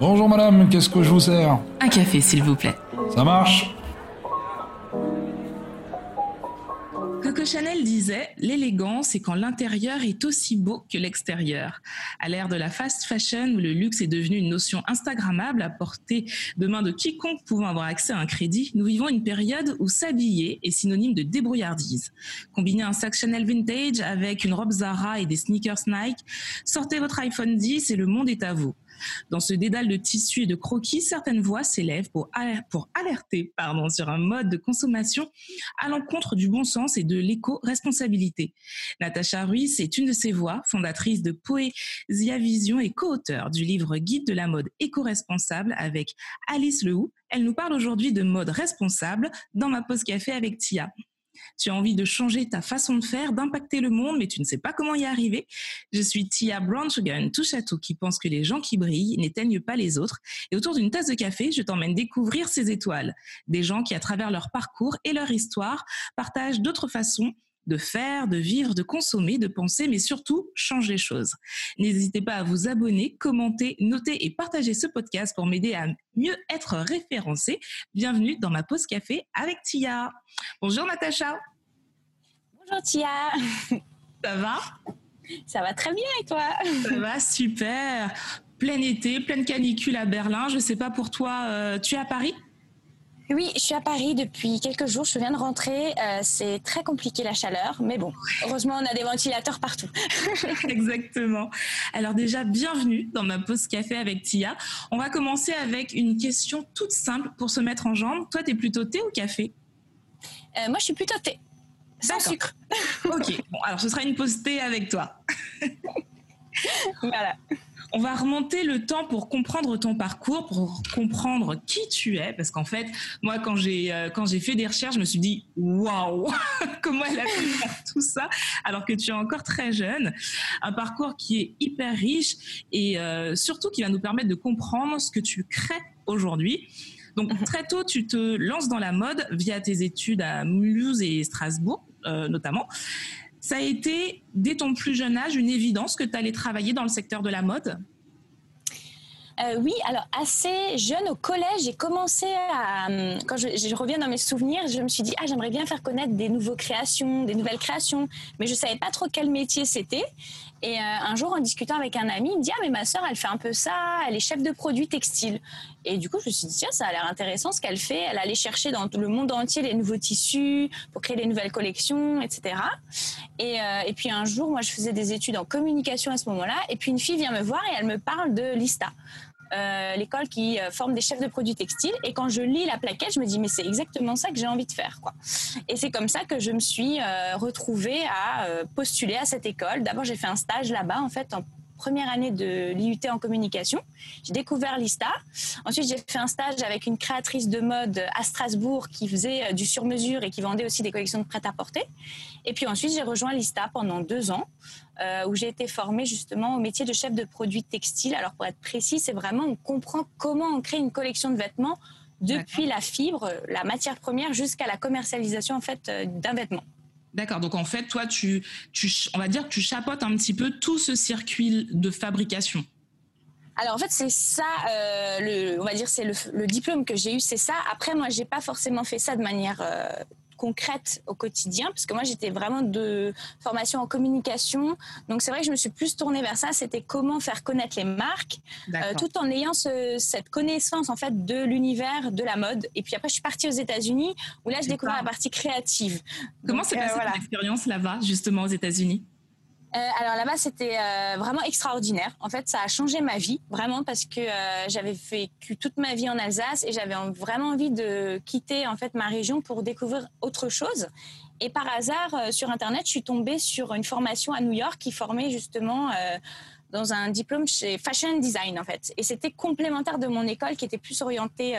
Bonjour madame, qu'est-ce que je vous sers? Un café, s'il vous plaît. Ça marche? Coco Chanel disait L'élégance, c'est quand l'intérieur est aussi beau que l'extérieur. À l'ère de la fast fashion, où le luxe est devenu une notion Instagrammable à portée de main de quiconque pouvant avoir accès à un crédit, nous vivons une période où s'habiller est synonyme de débrouillardise. Combinez un sac Chanel vintage avec une robe Zara et des sneakers Nike, sortez votre iPhone 10 et le monde est à vous. Dans ce dédale de tissus et de croquis, certaines voix s'élèvent pour, alerter pardon, sur un mode de consommation à l'encontre du bon sens et de l'éco-responsabilité. Natacha Ruiz est une de ces voix, fondatrice de Poesia Vision et co-auteur du livre Guide de la mode éco-responsable avec Alice Lehou. Elle nous parle aujourd'hui de mode responsable dans ma pause café avec Tia. Tu as envie de changer ta façon de faire, d'impacter le monde, mais tu ne sais pas comment y arriver. Je suis Tia Brown touche à tout, qui pense que les gens qui brillent n'éteignent pas les autres. Et autour d'une tasse de café, je t'emmène découvrir ces étoiles. Des gens qui, à travers leur parcours et leur histoire, partagent d'autres façons de faire, de vivre, de consommer, de penser, mais surtout changer les choses. N'hésitez pas à vous abonner, commenter, noter et partager ce podcast pour m'aider à mieux être référencé. Bienvenue dans ma pause café avec Tia. Bonjour Natacha. Bonjour Tia. Ça va? Ça va très bien et toi? Ça va super. Plein été, pleine canicule à Berlin. Je ne sais pas pour toi, euh, tu es à Paris? Oui, je suis à Paris depuis quelques jours. Je viens de rentrer. Euh, c'est très compliqué la chaleur, mais bon, heureusement, on a des ventilateurs partout. Exactement. Alors déjà, bienvenue dans ma pause café avec Tia. On va commencer avec une question toute simple pour se mettre en jambe. Toi, tu es plutôt thé ou café? Euh, Moi, je suis plutôt thé. Sans sucre. ok, bon, alors ce sera une pause thé avec toi. voilà. On va remonter le temps pour comprendre ton parcours, pour comprendre qui tu es, parce qu'en fait, moi, quand j'ai euh, quand j'ai fait des recherches, je me suis dit waouh, comment elle a pu faire tout ça alors que tu es encore très jeune. Un parcours qui est hyper riche et euh, surtout qui va nous permettre de comprendre ce que tu crées aujourd'hui. Donc mhm. très tôt, tu te lances dans la mode via tes études à Mulhouse et Strasbourg, euh, notamment. Ça a été, dès ton plus jeune âge, une évidence que tu allais travailler dans le secteur de la mode? Euh, oui, alors assez jeune au collège, j'ai commencé à, hum, quand je, reviens dans mes souvenirs, je me suis dit ah j'aimerais bien faire connaître des nouvelles créations, des nouvelles créations, mais je savais pas trop quel métier c'était. Et euh, un jour, en discutant avec un ami, il me dit ah mais ma sœur, elle fait un peu ça, elle est chef de produits textiles. Et du coup, je me suis dit tiens, ça a l'air intéressant ce qu'elle fait. Elle allait chercher dans le monde entier les nouveaux tissus pour créer des nouvelles collections, etc. Et, euh, et puis un jour, moi, je faisais des études en communication à ce moment-là, et puis une fille vient me voir et elle me parle de Lista. Euh, l'école qui euh, forme des chefs de produits textiles. Et quand je lis la plaquette, je me dis mais c'est exactement ça que j'ai envie de faire, quoi. Et c'est comme ça que je me suis euh, retrouvée à postuler à cette école. D'abord, j'ai fait un stage là-bas, en fait, en première année de l'IUT en communication. J'ai découvert Lista. Ensuite, j'ai fait un stage avec une créatrice de mode à Strasbourg qui faisait du sur-mesure et qui vendait aussi des collections de prêt-à-porter. Et puis ensuite, j'ai rejoint Lista pendant deux ans. Euh, où j'ai été formée justement au métier de chef de produit textile. Alors pour être précis, c'est vraiment on comprend comment on crée une collection de vêtements depuis la fibre, la matière première, jusqu'à la commercialisation en fait euh, d'un vêtement. D'accord. Donc en fait, toi, tu, on va dire que tu chapeautes un petit peu tout ce circuit de fabrication. Alors en fait c'est ça, euh, on va dire c'est le, diplôme que j'ai eu, c'est ça. Après moi j'ai pas forcément fait ça de manière concrète au quotidien, parce que moi j'étais vraiment de formation en communication. Donc c'est vrai que je me suis plus tournée vers ça, c'était comment faire connaître les marques, euh, tout en ayant cette connaissance en fait de l'univers de la mode. Et puis après je suis partie aux États-Unis, où là je découvrais la partie créative. Comment s'est passée euh, expérience là-bas, justement aux États-Unis? Euh, alors là-bas, c'était euh, vraiment extraordinaire. En fait, ça a changé ma vie, vraiment, parce que euh, j'avais vécu toute ma vie en Alsace et j'avais vraiment envie de quitter en fait ma région pour découvrir autre chose. Et par hasard, sur Internet, je suis tombée sur une formation à New York qui formait justement dans un diplôme chez Fashion Design en fait. Et c'était complémentaire de mon école qui était plus orientée,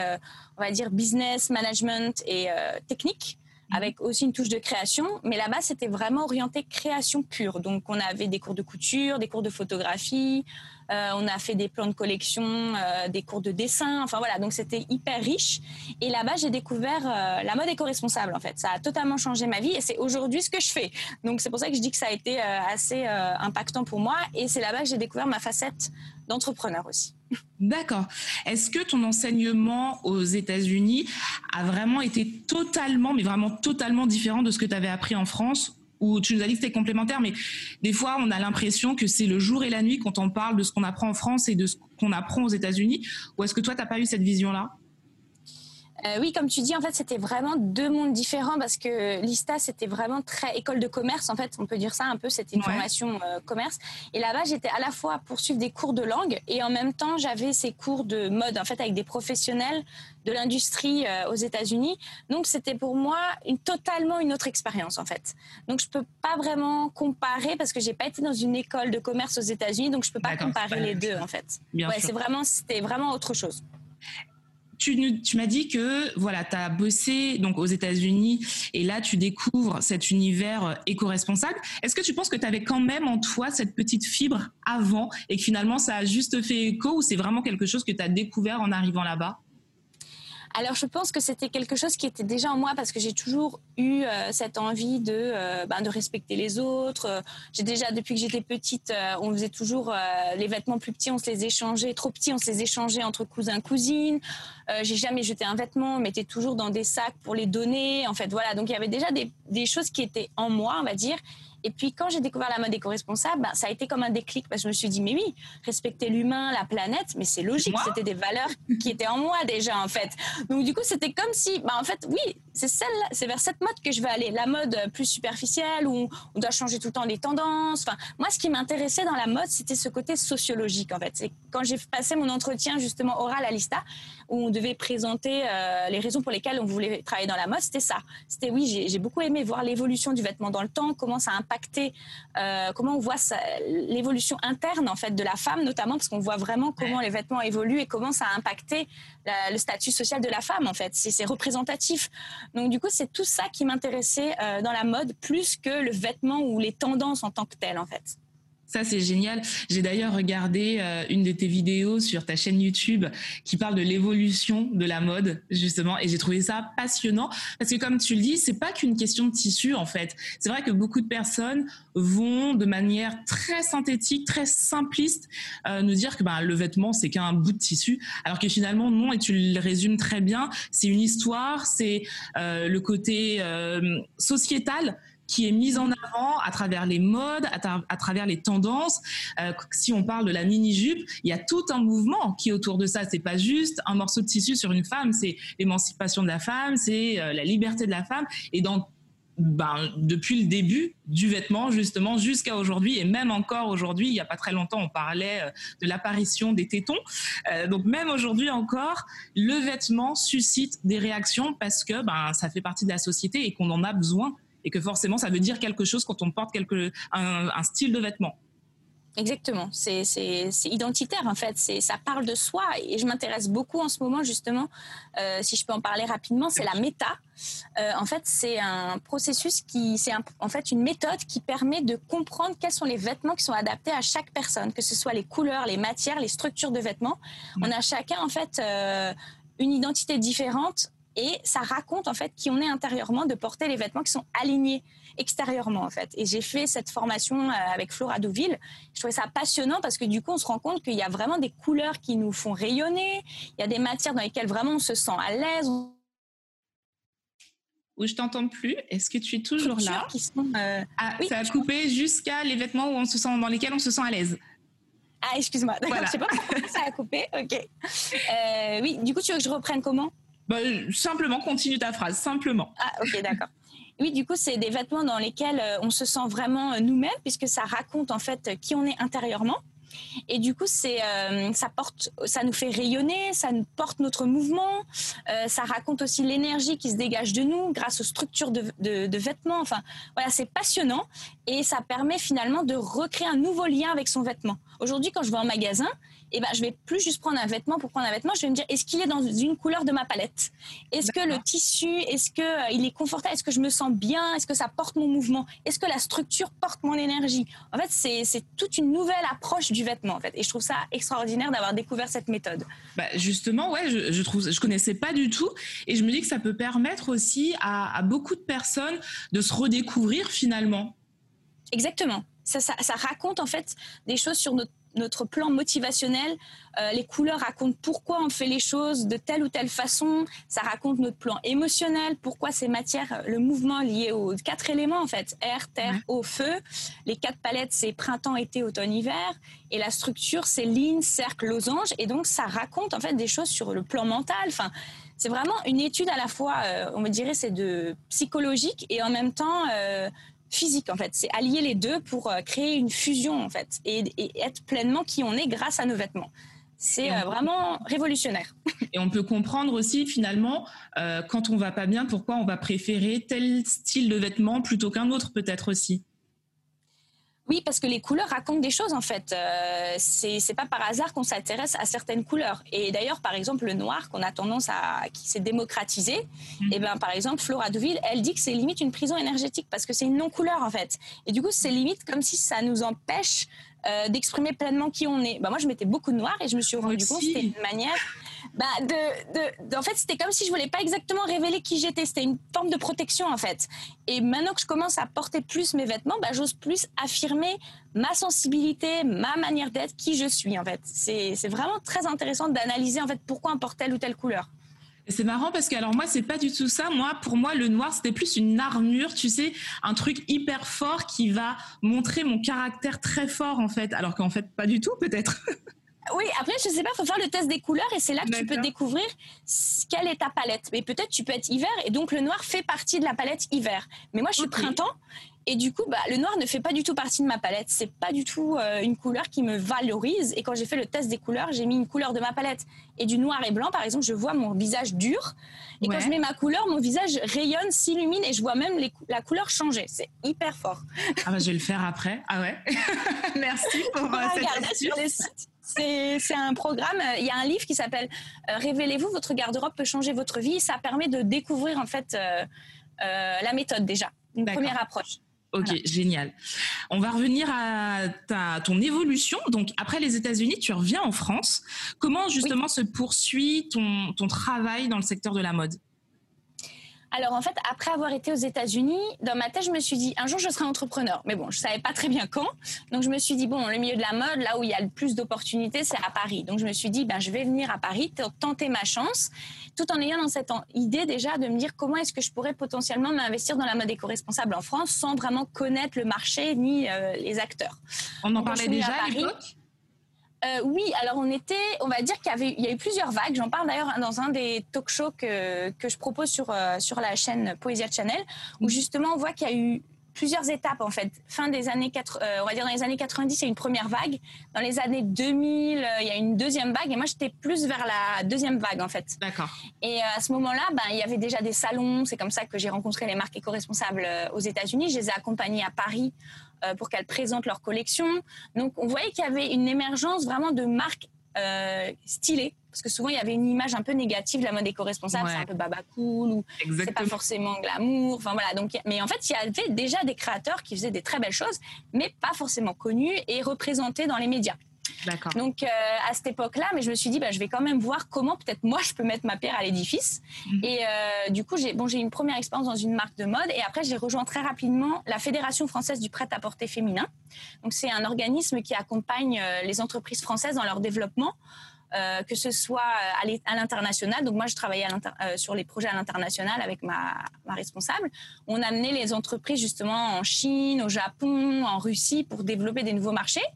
on va dire, business, management et technique. Mhm. avec aussi une touche de création. Mais là-bas, c'était vraiment orienté création pure. Donc, on avait des cours de couture, des cours de photographie, on a fait des plans de collection, des cours de dessin. Enfin voilà, donc c'était hyper riche. Et là-bas, j'ai découvert la mode éco-responsable en fait. Ça a totalement changé ma vie et c'est aujourd'hui ce que je fais. Donc c'est pour ça que je dis que ça a été assez impactant pour moi. Et c'est là-bas que j'ai découvert ma facette d'entrepreneur aussi. D'accord. Est-ce que ton enseignement aux États-Unis a vraiment été totalement, mais vraiment totalement différent de ce que tu avais appris en France ou tu nous as dit que c'était complémentaire, mais des fois, on a l'impression que c'est le jour et la nuit quand on parle de ce qu'on apprend en France et de ce qu'on apprend aux États-Unis. Ou est-ce que toi, tu n'as pas eu cette vision-là? Euh, oui, comme tu dis, en fait, c'était vraiment deux mondes différents parce que l'ISTA, c'était vraiment très école de commerce. En fait, on peut dire ça un peu, c'était une formation euh, commerce. Et là-bas, j'étais à la fois à poursuivre des cours de langue et en même temps, j'avais ces cours de mode, en fait, avec des professionnels de l'industrie euh, aux États-Unis. Donc, c'était pour moi une, totalement une autre expérience, en fait. Donc, je peux pas vraiment comparer parce que j'ai pas été dans une école de commerce aux États-Unis, donc je peux pas comparer les deux, en fait. ouais, c'est vraiment, c'était vraiment autre chose tu, tu m'as dit que voilà, tu as bossé donc aux États-Unis et là tu découvres cet univers euh, éco-responsable. Est-ce que tu penses que tu avais quand même en toi cette petite fibre avant et que finalement ça a juste fait écho ou c'est vraiment quelque chose que tu as découvert en arrivant là-bas? Alors je pense que c'était quelque chose qui était déjà en moi parce que j'ai toujours eu euh, cette envie de, euh, ben, de respecter les autres. J'ai déjà, depuis que j'étais petite, euh, on faisait toujours les vêtements plus petits, on se les échangeait, trop petits, on se les échangeait entre cousins, cousines. j'ai jamais jeté un vêtement, on mettait toujours dans des sacs pour les donner. En fait, voilà. Donc il y avait déjà des, des choses qui étaient en moi, on va dire, et puis quand j'ai découvert la mode éco-responsable, bah, ça a été comme un déclic parce que je me suis dit, mais oui, respecter l'humain, la planète, mais c'est logique, c'était des valeurs qui étaient en moi déjà en fait. Donc du coup, c'était comme si, bah, en fait, oui, c'est celle, c'est vers cette mode que je vais aller, la mode plus superficielle où on doit changer tout le temps les tendances. Enfin, moi, ce qui m'intéressait dans la mode, c'était ce côté sociologique en fait. C'est quand j'ai passé mon entretien justement oral à l'ISTA, où on devait présenter euh, les raisons pour lesquelles on voulait travailler dans la mode, c'était ça. C'était oui, j'ai beaucoup aimé voir l'évolution du vêtement dans le temps, comment ça impacter, euh, comment on voit l'évolution interne en fait de la femme notamment, parce qu'on voit vraiment comment les vêtements évoluent et comment ça a impacté le statut social de la femme en fait. C'est représentatif. Donc du coup, c'est tout ça qui m'intéressait euh, dans la mode plus que le vêtement ou les tendances en tant que telles en fait. Ça, c'est génial. J'ai d'ailleurs regardé euh, une de tes vidéos sur ta chaîne YouTube qui parle de l'évolution de la mode, justement, et j'ai trouvé ça passionnant parce que, comme tu le dis, c'est pas qu'une question de tissu, en fait. C'est vrai que beaucoup de personnes vont de manière très synthétique, très simpliste, euh, nous dire que ben, le vêtement, c'est qu'un bout de tissu, alors que finalement, non, et tu le résumes très bien, c'est une histoire, c'est euh, le côté sociétal qui est mise en avant à travers les modes, à, travers les tendances. Euh, si on parle de la mini-jupe, il y a tout un mouvement qui est autour de ça. C'est pas juste un morceau de tissu sur une femme, c'est l'émancipation de la femme, c'est euh, la liberté de la femme. Et donc, ben, depuis le début du vêtement, justement, jusqu'à aujourd'hui, et même encore aujourd'hui, il n'y a pas très longtemps, on parlait euh, de l'apparition des tétons. donc même aujourd'hui encore, le vêtement suscite des réactions parce que ben, ça fait partie de la société et qu'on en a besoin et que forcément ça veut dire quelque chose quand on porte quelque, un, style de vêtement. Exactement, c'est identitaire en fait, ça parle de soi et je m'intéresse beaucoup en ce moment justement, euh, si je peux en parler rapidement, c'est la méta. Euh, en fait, c'est un processus qui, c'est en fait une méthode qui permet de comprendre quels sont les vêtements qui sont adaptés à chaque personne, que ce soit les couleurs, les matières, les structures de vêtements. On a chacun en fait euh, une identité différente et ça raconte en fait qui on est intérieurement de porter les vêtements qui sont alignés extérieurement en fait. Et j'ai fait cette formation euh, avec Flora Douville. Je trouvais ça passionnant parce que du coup on se rend compte qu'il y a vraiment des couleurs qui nous font rayonner. Il y a des matières dans lesquelles vraiment on se sent à l'aise. Où je t'entends plus. Est-ce que tu es toujours là? qui sont, euh, ah, Ça a coupé jusqu'à les vêtements où on se sent, dans lesquels on se sent à l'aise. Ah, excuse-moi. D'accord, je sais pas pourquoi ça a coupé. Ok. Euh, oui, du coup, tu veux que je reprenne comment? Bah, simplement, continue ta phrase, simplement. Ah, ok, d'accord. Oui, du coup, c'est des vêtements dans lesquels euh, on se sent vraiment euh, nous-mêmes, puisque ça raconte en fait qui on est intérieurement. Et du coup, euh, ça porte, ça nous fait rayonner, ça nous porte notre mouvement, ça raconte aussi l'énergie qui se dégage de nous grâce aux structures de vêtements. Enfin, voilà, c'est passionnant et ça permet finalement de recréer un nouveau lien avec son vêtement. Aujourd'hui, quand je vais en magasin, eh ben, je vais plus juste prendre un vêtement pour prendre un vêtement. Je vais me dire, est-ce qu'il est dans une couleur de ma palette? Est-ce que le tissu, est-ce que euh, il est confortable? Est-ce que je me sens bien? Est-ce que ça porte mon mouvement? Est-ce que la structure porte mon énergie? En fait, c'est toute une nouvelle approche du vêtement en fait. Et je trouve ça extraordinaire d'avoir découvert cette méthode. Bah justement, ouais, je, je trouve, je connaissais pas du tout, et je me dis que ça peut permettre aussi à, à beaucoup de personnes de se redécouvrir finalement. Exactement. Ça, ça, ça, raconte en fait des choses sur notre notre plan motivationnel. Euh, les couleurs racontent pourquoi on fait les choses de telle ou telle façon. Ça raconte notre plan émotionnel, pourquoi ces matières, le mouvement lié aux quatre éléments en fait, air, terre, eau, feu. Les quatre palettes, c'est printemps, été, automne, hiver. Et la structure, c'est ligne, cercle, losange. Et donc, ça raconte en fait des choses sur le plan mental. Enfin, c'est vraiment une étude à la fois, euh, on me dirait, c'est de psychologique et en même temps euh, physique en fait. C'est allier les deux pour euh, créer une fusion en fait et, être pleinement qui on est grâce à nos vêtements. C'est euh, vraiment révolutionnaire. Et on peut comprendre aussi finalement euh, quand on va pas bien pourquoi on va préférer tel style de vêtement plutôt qu'un autre peut-être aussi. Oui, parce que les couleurs racontent des choses en fait. Euh, c'est pas par hasard qu'on s'intéresse à certaines couleurs. Et d'ailleurs, par exemple, le noir qu'on a tendance à qui s'est démocratisé, mm. et eh ben par exemple, Flora Deauville, elle dit que c'est limite une prison énergétique parce que c'est une non couleur en fait. Et du coup, c'est limite comme si ça nous empêche euh, d'exprimer pleinement qui on est. Bah, moi, je mettais beaucoup de noir et je me suis rendu compte que c'était une manière bah, de, En fait, c'était comme si je voulais pas exactement révéler qui j'étais. C'était une forme de protection, en fait. Et maintenant que je commence à porter plus mes vêtements, bah, j'ose plus affirmer ma sensibilité, ma manière d'être, qui je suis, en fait. C'est vraiment très intéressant d'analyser, en fait, pourquoi on porte telle ou telle couleur. C'est marrant parce que alors moi c'est pas du tout ça. Moi pour moi le noir c'était plus une armure, tu sais, un truc hyper fort qui va montrer mon caractère très fort en fait, alors qu'en fait pas du tout peut-être. Oui, après, je sais pas, il faut faire le test des couleurs et c'est là que tu peux découvrir quelle est ta palette. Mais peut-être tu peux être hiver et donc le noir fait partie de la palette hiver. Mais moi, je suis printemps et du coup, bah, le noir ne fait pas du tout partie de ma palette. C'est pas du tout euh, une couleur qui me valorise. Et quand j'ai fait le test des couleurs, j'ai mis une couleur de ma palette et du noir et blanc. Par exemple, je vois mon visage dur. Et quand je mets ma couleur, mon visage rayonne, s'illumine et je vois même la couleur changer. C'est hyper fort. Ah bah, je vais le faire après. Ah ouais. Merci pour euh, cette sur les sites. C'est un programme. Il y a un livre qui s'appelle euh, Révélez-vous, votre garde-robe peut changer votre vie. Ça permet de découvrir en fait la méthode déjà, une première approche. Ok, génial. On va revenir à ta, ton évolution. Donc, après les États-Unis, tu reviens en France. Comment justement se poursuit ton, ton travail dans le secteur de la mode? Alors en fait, après avoir été aux États-Unis, dans ma tête, je me suis dit un jour je serai entrepreneur. Mais bon, je savais pas très bien quand. Donc je me suis dit bon, le milieu de la mode, là où il y a le plus d'opportunités, c'est à Paris. Donc je me suis dit ben je vais venir à Paris tenter ma chance, tout en ayant dans cette idée déjà de me dire comment est-ce que je pourrais potentiellement m'investir dans la mode éco-responsable en France sans vraiment connaître le marché ni euh, les acteurs. On en parlait déjà à l'époque? Euh, oui, alors on était, on va dire qu'il y, a eu plusieurs vagues. J'en parle d'ailleurs dans un des talk shows que, je propose sur, euh, la chaîne Poesia Channel, où justement on voit qu'il y a eu plusieurs étapes en fait. Fin des années 4, euh, on va dire dans les années 90, il y a une première vague. Dans les années 2000, il y a une deuxième vague. Et moi, j'étais plus vers la deuxième vague en fait. D'accord. Et à ce moment-là, ben, il y avait déjà des salons. C'est comme ça que j'ai rencontré les marques éco-responsables aux États-Unis. Je les ai accompagnées à Paris euh, pour qu'elles présentent leur collection. Donc on voyait qu'il y avait une émergence vraiment de marques euh, stylées parce que souvent il y avait une image un peu négative de la mode éco-responsable, c'est un peu baba cool ou c'est pas forcément glamour. Enfin voilà, donc mais en fait il y avait déjà des créateurs qui faisaient des très belles choses, mais pas forcément connus et représentés dans les médias. Donc euh, à cette époque-là, mais je me suis dit, bah, je vais quand même voir comment peut-être moi je peux mettre ma pierre à l'édifice. Mhm. Et euh, du coup, j'ai bon, j'ai une première expérience dans une marque de mode, et après j'ai rejoint très rapidement la Fédération française du prêt-à-porter féminin. Donc c'est un organisme qui accompagne euh, les entreprises françaises dans leur développement. que ce soit à l'international. Donc moi, je travaillais sur les projets à l'international avec ma, ma, responsable. On amenait les entreprises justement en Chine, au Japon, en Russie pour développer des nouveaux marchés.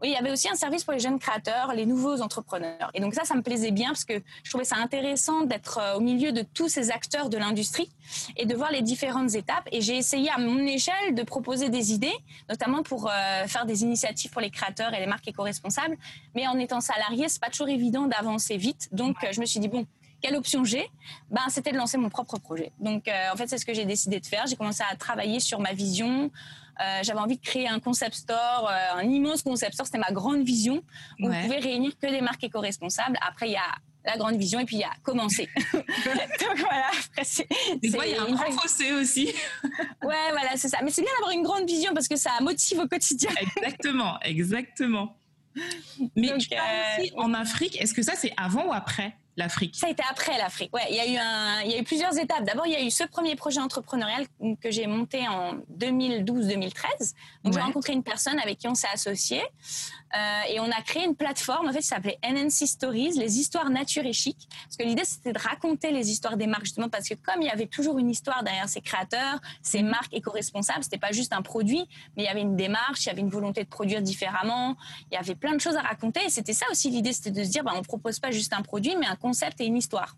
Oui, il y avait aussi un service pour les jeunes créateurs, les nouveaux entrepreneurs. Et donc ça, ça me plaisait bien parce que je trouvais ça intéressant d'être euh, au milieu de tous ces acteurs de l'industrie et de voir les différentes étapes. Et j'ai essayé à mon échelle de proposer des idées, notamment pour euh, faire des initiatives pour les créateurs et les marques éco-responsables. Mais en étant salarié, c'est pas toujours évident d'avancer vite. Donc je me suis dit bon, quelle option j'ai? Ben, c'était de lancer mon propre projet. Donc, euh, en fait, c'est ce que j'ai décidé de faire. J'ai commencé à travailler sur ma vision. Euh, j'avais envie de créer un concept store, euh, un immense concept store. C'était ma grande vision. Où On pouvait réunir que des marques éco-responsables. Après, il y a la grande vision et puis il y a commencer. Donc voilà, après c'est. Des fois, il y a un grand fossé aussi. ouais, voilà, c'est ça. Mais c'est bien d'avoir une grande vision parce que ça motive au quotidien. exactement, exactement. Mais tu parles aussi en Afrique. Est-ce que ça, c'est avant ou après? l'Afrique Ça a été après l'Afrique. Ouais, il y a eu un, il y a eu plusieurs étapes. D'abord, il y a eu ce premier projet entrepreneurial que j'ai monté en 2012-2013. Donc, j'ai rencontré une personne avec qui on s'est associé euh, et on a créé une plateforme en fait qui s'appelait NNC Stories, les histoires nature et chic. Parce que l'idée c'était de raconter les histoires des marques justement parce que comme il y avait toujours une histoire derrière ces créateurs, ces marques éco-responsables, c'était pas juste un produit, mais il y avait une démarche, il y avait une volonté de produire différemment, il y avait plein de choses à raconter et c'était ça aussi l'idée, c'était de se dire bah, on propose pas juste un produit mais un concept et une histoire.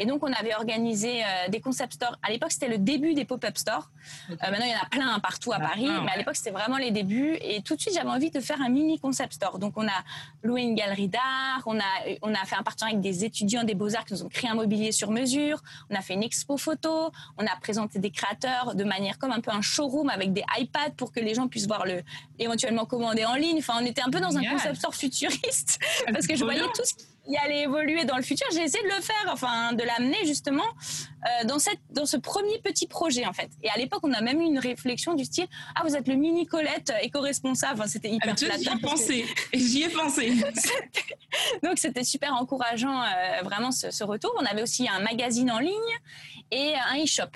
Et donc on avait organisé euh, des concept stores. À l'époque c'était le début des pop-up stores. Euh, maintenant il y en a plein partout à Paris, mais à l'époque c'était vraiment les débuts. Et tout de suite j'avais envie de faire un mini concept Store. Donc, on a loué une galerie d'art, on a, on a fait un partenariat avec des étudiants des beaux-arts qui nous ont créé un mobilier sur mesure, on a fait une expo photo, on a présenté des créateurs de manière comme un peu un showroom avec des iPads pour que les gens puissent voir le, éventuellement commander en ligne. Enfin, on était un peu dans un concept store futuriste. Parce que je voyais tout ce qui y allait évoluer dans le futur. J'ai essayé de le faire, enfin, de l'amener justement euh, dans, cette, dans ce premier petit projet, en fait. Et à l'époque, on a même eu une réflexion du style Ah, vous êtes le mini Colette éco-responsable. Enfin, c'était hyper ah, J'y ai pensé. J'y ai pensé. Donc, c'était super encourageant, euh, vraiment, ce, ce, retour. On avait aussi un magazine en ligne et un e-shop.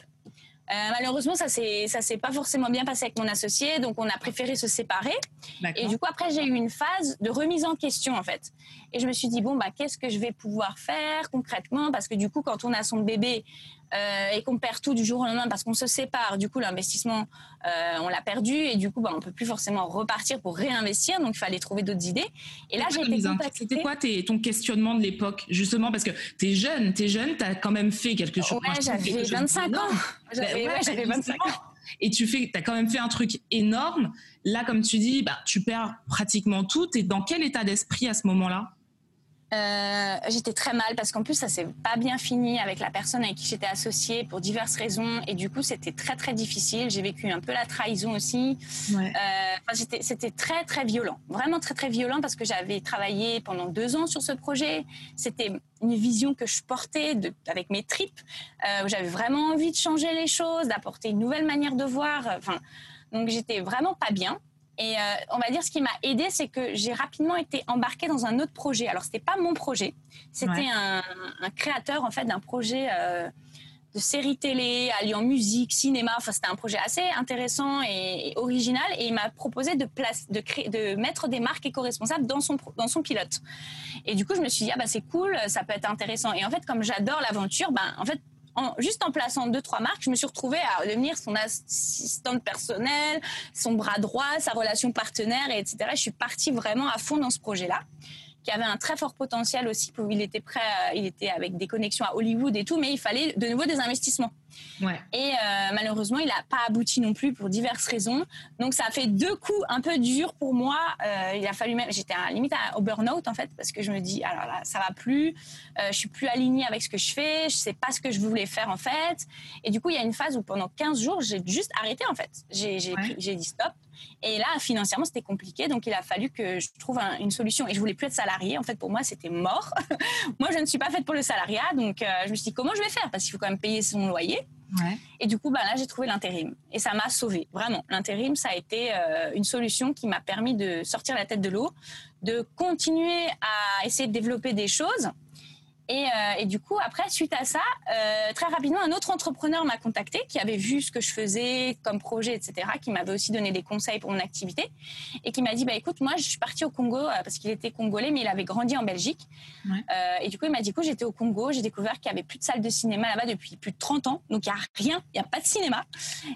Euh, malheureusement, ça ne ça s'est pas forcément bien passé avec mon associé, donc on a préféré se séparer. Et du coup, après, j'ai eu une phase de remise en question, en fait. Et je me suis dit, bon, bah, qu'est-ce que je vais pouvoir faire concrètement? Parce que du coup, quand on a son bébé, euh, et qu'on perd tout du jour au lendemain parce qu'on se sépare, du coup l'investissement euh, on l'a perdu et du coup bah, on peut plus forcément repartir pour réinvestir, donc il fallait trouver d'autres idées. Et là j'ai été C'était quoi ton questionnement de l'époque justement? Parce que tu es jeune, tu es jeune, tu as quand même fait quelque chose. Ouais, j'avais 25 ans. J'avais ouais, 25 ans. Et tu fais, as quand même fait un truc énorme. Là, comme tu dis, bah, tu perds pratiquement tout. Et dans quel état d'esprit à ce moment-là? Euh, j'étais très mal parce qu'en plus ça s'est pas bien fini avec la personne avec qui j'étais associée pour diverses raisons et du coup c'était très très difficile. J'ai vécu un peu la trahison aussi. Ouais. Euh, c'était très très violent, vraiment très très violent parce que j'avais travaillé pendant deux ans sur ce projet. C'était une vision que je portais de, avec mes tripes. Euh, j'avais vraiment envie de changer les choses, d'apporter une nouvelle manière de voir. Enfin, donc j'étais vraiment pas bien. Et euh, on va dire ce qui m'a aidé, c'est que j'ai rapidement été embarquée dans un autre projet. Alors c'était pas mon projet, c'était un, créateur en fait d'un projet euh, de série télé alliant musique, cinéma. Enfin c'était un projet assez intéressant et, original. Et il m'a proposé de, place, de, créer, de mettre des marques éco-responsables dans son dans son pilote. Et du coup je me suis dit ah bah c'est cool, ça peut être intéressant. Et en fait comme j'adore l'aventure, ben en fait juste en plaçant deux, trois marques, je me suis retrouvée à devenir son assistante personnelle, son bras droit, sa relation partenaire, etc. Je suis partie vraiment à fond dans ce projet-là qui avait un très fort potentiel aussi. Il était prêt, il était avec des connexions à Hollywood et tout, mais il fallait de nouveau des investissements. Ouais. Et euh, malheureusement, il n'a pas abouti non plus pour diverses raisons. Donc, ça a fait deux coups un peu durs pour moi. Euh, il a fallu même, j'étais à, limite au burn-out en fait, parce que je me dis, alors là, ça va plus. Euh, je suis plus alignée avec ce que je fais. Je sais pas ce que je voulais faire en fait. Et du coup, il y a une phase où pendant 15 jours, j'ai juste arrêté en fait. J'ai dit stop. Et là, financièrement, c'était compliqué. Donc, il a fallu que je trouve une solution. Et je voulais plus être salariée. En fait, pour moi, c'était mort. moi, je ne suis pas faite pour le salariat. Donc, euh, je me suis dit, comment je vais faire? Parce qu'il faut quand même payer son loyer. Et du coup, bah, là, j'ai trouvé l'intérim. Et ça m'a sauvée, vraiment. L'intérim, ça a été euh, une solution qui m'a permis de sortir la tête de l'eau, de continuer à essayer de développer des choses euh, et, du coup, après, suite à ça, euh, très rapidement, un autre entrepreneur m'a contacté qui avait vu ce que je faisais comme projet, etc., qui m'avait aussi donné des conseils pour mon activité et qui m'a dit, bah, écoute, moi, je suis partie au Congo euh, parce qu'il était congolais, mais il avait grandi en Belgique. et du coup, il m'a dit, écoute, j'étais au Congo, j'ai découvert qu'il n'y avait plus de salle de cinéma là-bas depuis plus de 30 ans, donc il n'y a rien, il n'y a pas de cinéma.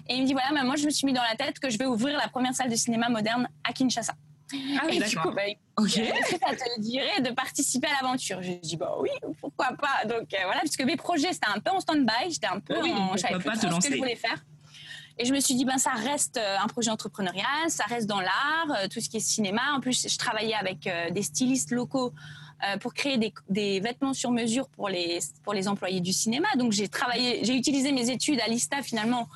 Et il me dit, voilà, moi, je me suis mis dans la tête que je vais ouvrir la première salle de cinéma moderne à Kinshasa. Ah oui, d'accord. Bah, ok. Est-ce que ça te dirait de participer à l'aventure Je dis bah oui, pourquoi pas. Donc euh, voilà, puisque mes projets c'était un peu en stand-by, j'étais un peu, oui, en, je pas trop ce que je voulais faire. Et je me suis dit ben ça reste euh, un projet entrepreneurial, ça reste dans l'art, euh, tout ce qui est cinéma. En plus, je travaillais avec des stylistes locaux pour créer des, des, vêtements sur mesure pour les pour les employés du cinéma. Donc j'ai travaillé, j'ai utilisé mes études à l'ISTA finalement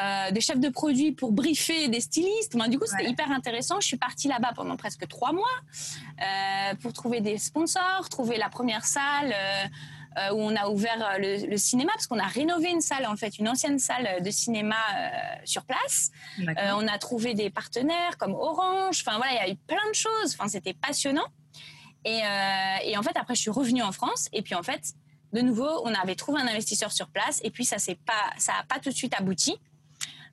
euh, des chefs de produits pour briefer des stylistes. du coup, c'était hyper intéressant. Je suis partie là-bas pendant presque trois mois euh, pour trouver des sponsors, trouver la première salle. Euh, où on a ouvert le, cinéma, parce qu'on a rénové une salle, en fait, une ancienne salle de cinéma sur place. on a trouvé des partenaires comme Orange. Enfin, voilà, il y a eu plein de choses. Enfin, c'était passionnant. Et, et en fait, après, je suis revenue en France. Et puis, en fait, de nouveau, on avait trouvé un investisseur sur place. Et puis, ça n'a pas, ça a pas tout de suite abouti.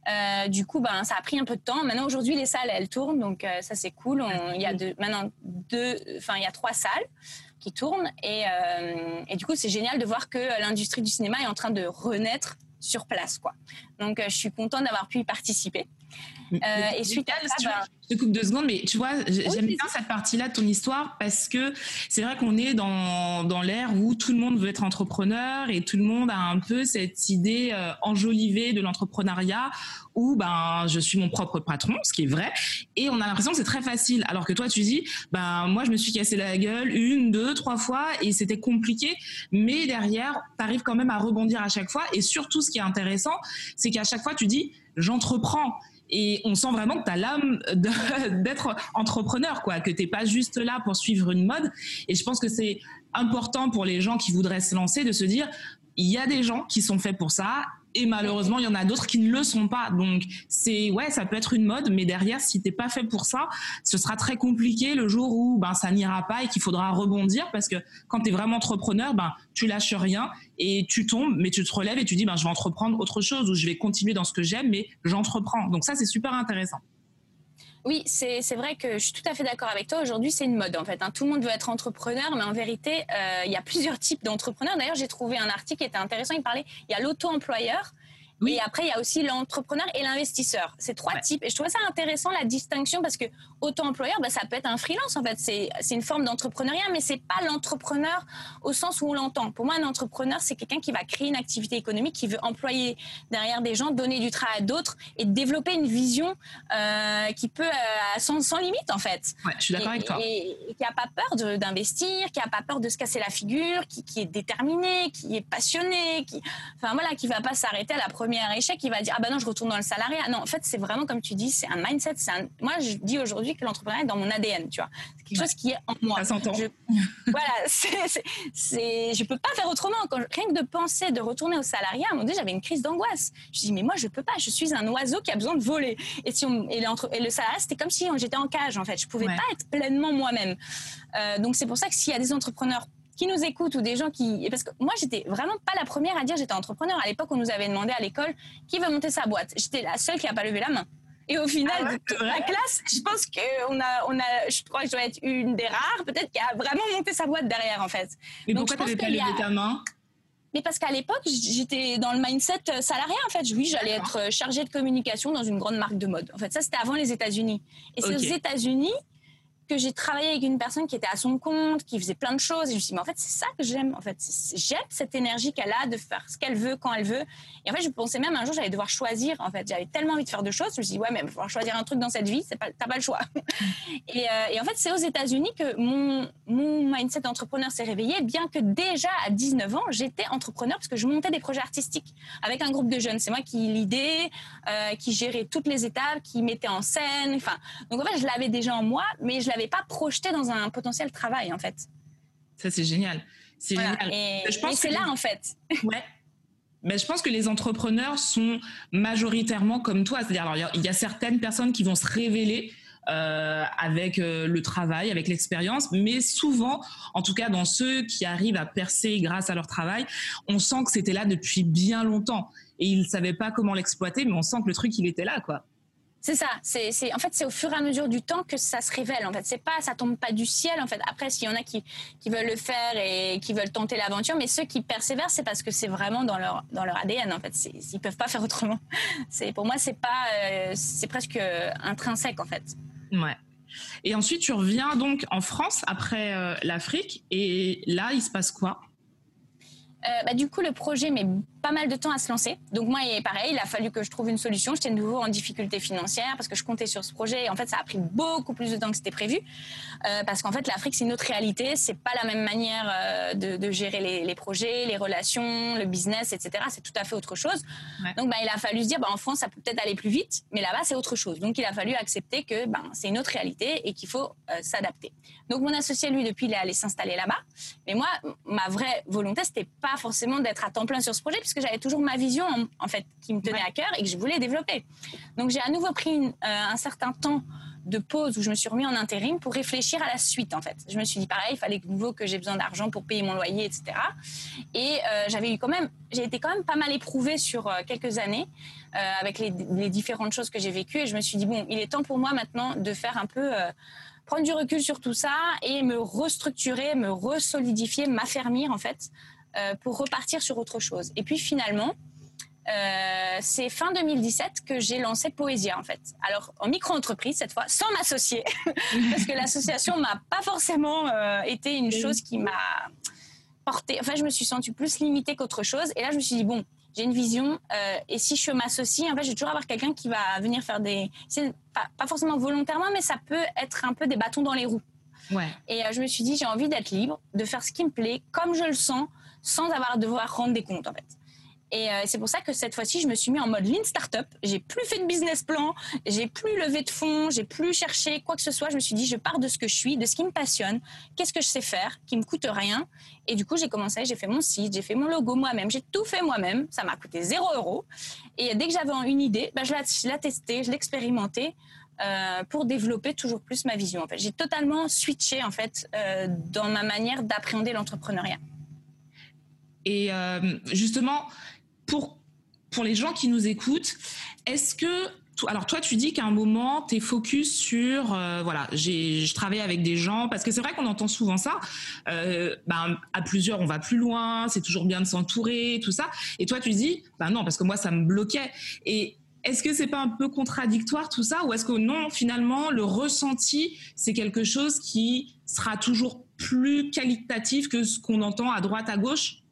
Euh, du coup, ben, ça a pris un peu de temps. Maintenant, aujourd'hui, les salles, elles tournent, donc euh, ça, c'est cool. Il y a maintenant deux, enfin, il y a trois salles qui tournent, et, euh, et du coup, c'est génial de voir que l'industrie du cinéma est en train de renaître sur place, quoi. Donc, je suis contente d'avoir pu y participer. Euh, et suite à ça, ben je te coupe deux secondes, mais tu vois, j'aime bien cette partie-là de ton histoire parce que c'est vrai qu'on est dans, dans l'ère où tout le monde veut être entrepreneur et tout le monde a un peu cette idée euh, enjolivée de l'entrepreneuriat où ben je suis mon propre patron, ce qui est vrai, et on a l'impression que c'est très facile. Alors que toi, tu dis, ben moi je me suis cassé la gueule une, deux, trois fois et c'était compliqué, mais derrière, tu arrives quand même à rebondir à chaque fois. Et surtout, ce qui est intéressant, c'est qu'à chaque fois, tu dis, j'entreprends. Et on sent vraiment que tu as l'âme d'être entrepreneur, quoi, que t'es pas juste là pour suivre une mode. Et je pense que c'est important pour les gens qui voudraient se lancer de se dire, il y a des gens qui sont faits pour ça et malheureusement il y en a d'autres qui ne le sont pas. Donc c'est ouais ça peut être une mode mais derrière si t'es pas fait pour ça ce sera très compliqué le jour où ben ça n'ira pas et qu'il faudra rebondir parce que quand tu es vraiment entrepreneur ben tu lâches rien et tu tombes mais tu te relèves et tu dis ben je vais entreprendre autre chose ou je vais continuer dans ce que j'aime mais j'entreprends. Donc ça c'est super intéressant oui, c'est vrai que je suis tout à fait d'accord avec toi. Aujourd'hui, c'est une mode en fait. Hein. Tout le monde veut être entrepreneur, mais en vérité, euh, il y a plusieurs types d'entrepreneurs. D'ailleurs, j'ai trouvé un article qui était intéressant. Il parlait, il y a l'auto-employeur, oui. Et après, il y a aussi l'entrepreneur et l'investisseur. C'est trois types. Et je trouvais ça intéressant, la distinction, parce que auto-employeur, bah, ça peut être un freelance, en fait. C'est une forme d'entrepreneuriat, mais c'est pas l'entrepreneur au sens où on l'entend. Pour moi, un entrepreneur, c'est quelqu'un qui va créer une activité économique, qui veut employer derrière des gens, donner du travail à d'autres et développer une vision euh, qui peut, euh, sans, sans, limite, en fait. Ouais, je suis d'accord avec toi. Et, qui a pas peur d'investir, qui a pas peur de se casser la figure, qui, qui est déterminé, qui est passionné, qui, enfin voilà, qui va pas s'arrêter à la première échec, il va dire ah ben non, je retourne dans le salariat. Non, en fait, c'est vraiment comme tu dis, c'est un mindset. Un... Moi, je dis aujourd'hui que l'entrepreneuriat est dans mon ADN, tu vois. C'est quelque chose qui est en moi. Ça s'entend. Je... voilà, c'est, je peux pas faire autrement. Quand Rien que de penser de retourner au salariat, à un moment donné, j'avais une crise d'angoisse. Je dis mais moi, je peux pas. Je suis un oiseau qui a besoin de voler. Et si on... et, et le salariat, c'était comme si j'étais en cage en fait. Je pouvais pas être pleinement moi-même. Euh, donc c'est pour ça que s'il y a des entrepreneurs qui nous écoutent ou des gens qui... Parce que moi, j'étais vraiment pas la première à dire j'étais entrepreneur. À l'époque, on nous avait demandé à l'école qui veut monter sa boîte? J'étais la seule qui n'a pas levé la main. Et au final, ah de la classe, je pense qu'on a, on a, je crois que je dois être une des rares, peut-être, qui a vraiment monté sa boîte derrière, en fait. Mais pourquoi tu n'avais pas levé ta main? Mais parce qu'à l'époque, j'étais dans le mindset salarié, en fait. Oui, j'allais être chargée de communication dans une grande marque de mode. En fait, ça, c'était avant les États-Unis. Et c'est aux États-Unis que j'ai travaillé avec une personne qui était à son compte, qui faisait plein de choses. Et je me suis dit, mais en fait, c'est ça que j'aime. En fait, j'aime cette énergie qu'elle a de faire ce qu'elle veut quand elle veut. Et en fait, je pensais même un jour, j'allais devoir choisir. En fait, j'avais tellement envie de faire de choses. Je me suis dit, ouais, mais il va falloir choisir un truc dans cette vie. Pas, t'as pas le choix. et, euh, et, en fait, c'est aux États-Unis que mon, mon mindset d'entrepreneur s'est réveillé, bien que déjà à 19 ans, j'étais entrepreneur parce que je montais des projets artistiques avec un groupe de jeunes. C'est moi qui l'idée, euh, qui gérait toutes les étapes, qui mettait en scène. Enfin, donc en fait, je l'avais déjà en moi, mais je l'avais pas projeté dans un potentiel travail, en fait. Ça, c'est génial. C'est génial. Et, c'est là, en fait. Ouais. Mais je pense que les entrepreneurs sont majoritairement comme toi. C'est-à-dire, il y, a certaines personnes qui vont se révéler euh, avec euh, le travail, avec l'expérience, mais souvent, en tout cas dans ceux qui arrivent à percer grâce à leur travail, on sent que c'était là depuis bien longtemps et ils ne savaient pas comment l'exploiter, mais on sent que le truc il était là, quoi. C'est ça. C'est, en fait, c'est au fur et à mesure du temps que ça se révèle. En fait, c'est pas, ça tombe pas du ciel. En fait, après, s'il y en a qui, qui veulent le faire et qui veulent tenter l'aventure, mais ceux qui persévèrent, c'est parce que c'est vraiment dans leur, dans leur ADN. En fait, ils peuvent pas faire autrement. C'est, pour moi, c'est pas, euh, c'est presque intrinsèque, en fait. Ouais. Et ensuite, tu reviens donc en France après euh, l'Afrique. Et là, il se passe quoi? Euh, bah, du coup, le projet met pas mal de temps à se lancer. Donc moi, pareil, il a fallu que je trouve une solution. J'étais de nouveau en difficulté financière parce que je comptais sur ce projet. Et en fait, ça a pris beaucoup plus de temps que c'était prévu. Euh, parce qu'en fait, l'Afrique, c'est une autre réalité. C'est pas la même manière euh, de, gérer les, projets, les relations, le business, etc. C'est tout à fait autre chose. Donc, bah, il a fallu se dire, bah, en France, ça peut peut-être aller plus vite, mais là-bas, c'est autre chose. Donc, il a fallu accepter que bah, c'est une autre réalité et qu'il faut euh, s'adapter. Donc, mon associé, lui, depuis, il est allé s'installer là-bas. Mais moi, ma vraie volonté, c'était pas forcément d'être à temps plein sur ce projet, puisque j'avais toujours ma vision, en, fait, qui me tenait à cœur et que je voulais développer. Donc, j'ai à nouveau pris un certain temps de pause où je me suis remis en intérim pour réfléchir à la suite en fait. Je me suis dit pareil, il fallait que nouveau que j'ai besoin d'argent pour payer mon loyer, etc. Et euh, j'avais eu quand même, j'ai été quand même pas mal éprouvée sur euh, quelques années euh, avec les, différentes choses que j'ai vécues et je me suis dit bon, il est temps pour moi maintenant de faire un peu prendre du recul sur tout ça et me restructurer, me resolidifier, m'affermir en fait pour repartir sur autre chose. Et puis finalement, euh, c'est fin 2017 que j'ai lancé Poésia en fait. Alors en micro-entreprise cette fois, sans m'associer, parce que l'association m'a pas forcément euh, été une chose qui m'a porté. Enfin, je me suis sentie plus limitée qu'autre chose. Et là, je me suis dit bon, j'ai une vision. Euh, et si je m'associe, en fait, je vais toujours avoir quelqu'un qui va venir faire des, pas, pas, forcément volontairement, mais ça peut être un peu des bâtons dans les roues. Ouais. Et je me suis dit j'ai envie d'être libre, de faire ce qui me plaît, comme je le sens, sans avoir à devoir rendre des comptes en fait. Et euh, c'est pour ça que cette fois-ci, je me suis mis en mode lean startup. J'ai plus fait de business plan, j'ai plus levé de fonds, j'ai plus cherché quoi que ce soit. Je me suis dit, je pars de ce que je suis, de ce qui me passionne, qu'est-ce que je sais faire, qui me coûte rien? Et du coup, j'ai commencé, j'ai fait mon site, j'ai fait mon logo moi-même, j'ai tout fait moi-même. Ça m'a coûté zéro euro. Et dès que j'avais une idée, bah, je l'ai testé, je l'ai expérimenté. Euh, pour développer toujours plus ma vision. En fait, j'ai totalement switché en fait euh, dans ma manière d'appréhender l'entrepreneuriat. Et euh, justement, pour, pour les gens qui nous écoutent, est-ce que alors toi, tu dis qu'à un moment, tu es focus sur, euh, voilà, je travaille avec des gens, parce que c'est vrai qu'on entend souvent ça, euh, ben, à plusieurs, on va plus loin, c'est toujours bien de s'entourer, tout ça. Et toi, tu dis, ben non, parce que moi, ça me bloquait. Et est-ce que c'est pas un peu contradictoire tout ça, ou est-ce que non, finalement, le ressenti, c'est quelque chose qui sera toujours plus qualitatif que ce qu'on entend à droite, à gauche?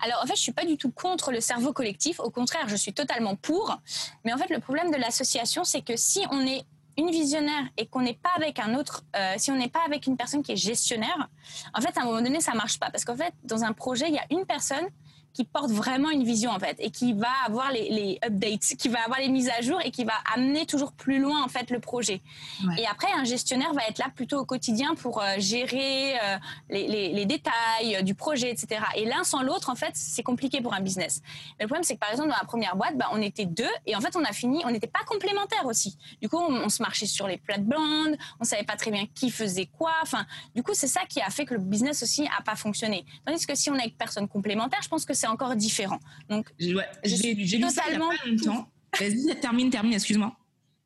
Alors en fait, je suis pas du tout contre le cerveau collectif. Au contraire, je suis totalement pour. Mais en fait, le problème de l'association, c'est que si on est une visionnaire et qu'on n'est pas avec un autre, euh, si on n'est pas avec une personne qui est gestionnaire, en fait, à un moment donné, ça marche pas. Parce qu'en fait, dans un projet, il y a une personne qui porte vraiment une vision en fait et qui va avoir les, updates, qui va avoir les mises à jour et qui va amener toujours plus loin en fait le projet. Et après, un gestionnaire va être là plutôt au quotidien pour euh, gérer euh, les, détails euh, du projet, etc. Et l'un sans l'autre, en fait, c'est compliqué pour un business. Mais le problème, c'est que par exemple dans la première boîte, bah, on était deux et en fait, on a fini, on n'était pas complémentaires aussi. Du coup, on, se marchait sur les plates-bandes, on savait pas très bien qui faisait quoi. Enfin, du coup, c'est ça qui a fait que le business aussi a pas fonctionné. Tandis que si on est avec personne complémentaire, je pense que c'est encore différent. Donc, ouais, j'ai lu ça il y a pas longtemps. Vas-y, termine, termine, excuse-moi.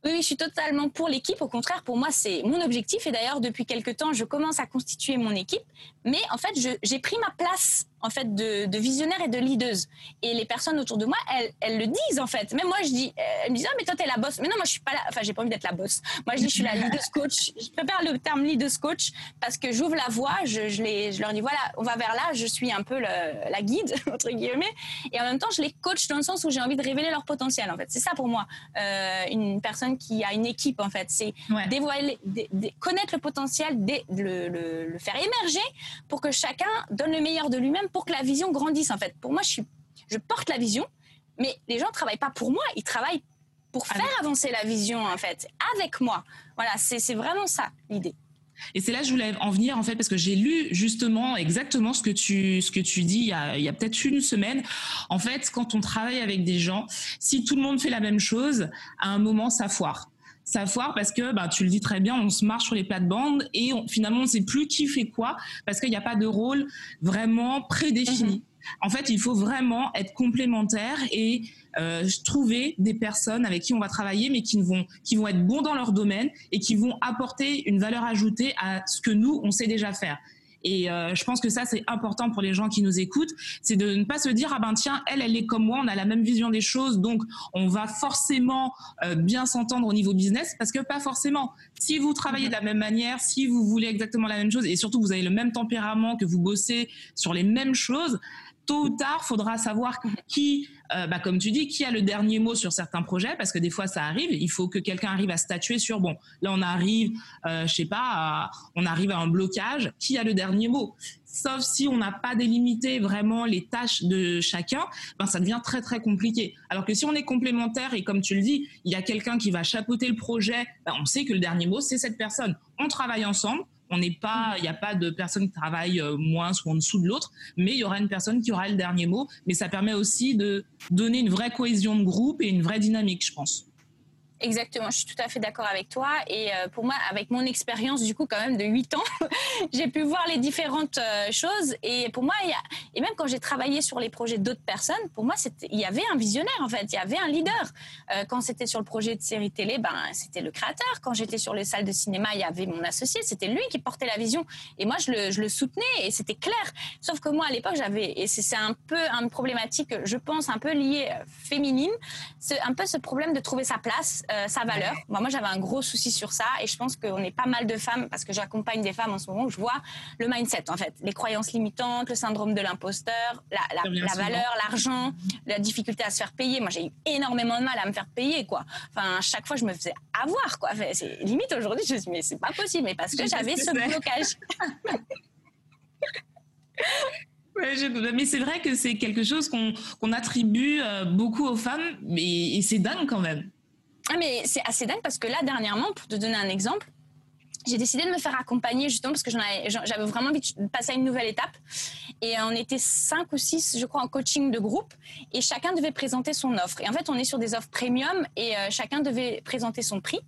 Oui, je suis totalement pour l'équipe. Au contraire, pour moi, c'est mon objectif. Et d'ailleurs, depuis quelques temps, je commence à constituer mon équipe. Mais en fait, j'ai pris ma place en fait de, de, visionnaire et de leaduse. Et les personnes autour de moi, elles, elles le disent en fait. Même moi, je dis, elles me disent, oh, mais toi, t'es la boss. Mais non, moi, je suis pas là. Enfin, j'ai pas envie d'être la boss. Moi, je dis, je suis la leaduse coach. Je préfère le terme leaduse coach parce que j'ouvre la voie. Je, je, les, je leur dis, voilà, on va vers là. Je suis un peu le, la guide entre guillemets. Et en même temps, je les coach dans le sens où j'ai envie de révéler leur potentiel. En fait, c'est ça pour moi. Euh, une personne qui a une équipe, en fait, c'est dévoiler, connaître le potentiel, le, le, le faire émerger pour que chacun donne le meilleur de lui-même pour que la vision grandisse en fait. Pour moi, je, suis, je porte la vision, mais les gens ne travaillent pas pour moi, ils travaillent pour faire avancer la vision en fait, avec moi. Voilà, c'est vraiment ça l'idée. Et c'est là que je voulais en venir en fait parce que j'ai lu justement exactement ce que tu ce que tu dis il y a, il y a peut-être une semaine. En fait, quand on travaille avec des gens, si tout le monde fait la même chose, à un moment ça foire ça foire parce que bah, tu le dis très bien, on se marche sur les plates-bandes et finalement on ne sait plus qui fait quoi parce qu'il n'y a pas de rôle vraiment prédéfini. Mhm. En fait, il faut vraiment être complémentaire et euh, trouver des personnes avec qui on va travailler, mais qui vont qui vont être bons dans leur domaine et qui vont apporter une valeur ajoutée à ce que nous on sait déjà faire. Et euh, je pense que ça, c'est important pour les gens qui nous écoutent, c'est de ne pas se dire ah ben tiens, elle, elle est comme moi, on a la même vision des choses, donc on va forcément euh, bien s'entendre au niveau business, parce que pas forcément. Si vous travaillez de la même manière, si vous voulez exactement la même chose et surtout vous avez le même tempérament, que vous bossez sur les mêmes choses, tôt ou tard, faudra savoir qui, euh, bah, comme tu dis, qui a le dernier mot sur certains projets, parce que des fois ça arrive. Il faut que quelqu'un arrive à statuer sur bon, là on arrive, euh, je sais pas, on arrive à un blocage. Qui a le dernier mot? Sauf si on n'a pas délimité vraiment les tâches de chacun, ben ça devient très très compliqué. Alors que si on est complémentaire et comme tu le dis, il y a quelqu'un qui va chapeauter le projet, ben on sait que le dernier mot c'est cette personne. On travaille ensemble, on n'est pas, il n'y a pas de personne qui travaille euh, moins ou en dessous de l'autre, mais il y aura une personne qui aura le dernier mot. Mais ça permet aussi de donner une vraie cohésion de groupe et une vraie dynamique, je pense. Exactement, je suis tout à fait d'accord avec toi. Et euh, pour moi, avec mon expérience du coup quand même de 8 ans, j'ai pu voir les différentes euh, choses. Et pour moi, il y a, et même quand j'ai travaillé sur les projets d'autres personnes, pour moi, il y avait un visionnaire en fait, il y avait un leader. Euh, quand c'était sur le projet de série télé, ben, c'était le créateur. Quand j'étais sur les salles de cinéma, il y avait mon associé, c'était lui qui portait la vision. Et moi, je le, soutenais et c'était clair. Sauf que moi, à l'époque, j'avais, et c'est un peu une problématique, je pense, un peu liée féminine, c'est un peu ce problème de trouver sa place euh, sa valeur. moi, j'avais un gros souci sur ça et je pense qu'on est pas mal de femmes, parce que j'accompagne des femmes en ce moment, où je vois le mindset, en fait. Les croyances limitantes, le syndrome de l'imposteur, la, la, valeur, l'argent, la difficulté à se faire payer. Moi, j'ai eu énormément de mal à me faire payer, quoi. Enfin, chaque fois, je me faisais avoir, quoi. c'est limite aujourd'hui, je me dis, mais c'est pas possible, mais parce que j'avais ce blocage. mais c'est vrai que c'est quelque chose qu'on attribue euh, beaucoup aux femmes, mais et c'est dingue quand même. Ah, mais c'est assez dingue parce que là, dernièrement, pour te donner un exemple, j'ai décidé de me faire accompagner justement parce que j'avais vraiment envie de passer à une nouvelle étape. Et on était cinq ou six, je crois, en coaching de groupe et chacun devait présenter son offre. Et en fait, on est sur des offres premium et euh, chacun devait présenter son prix.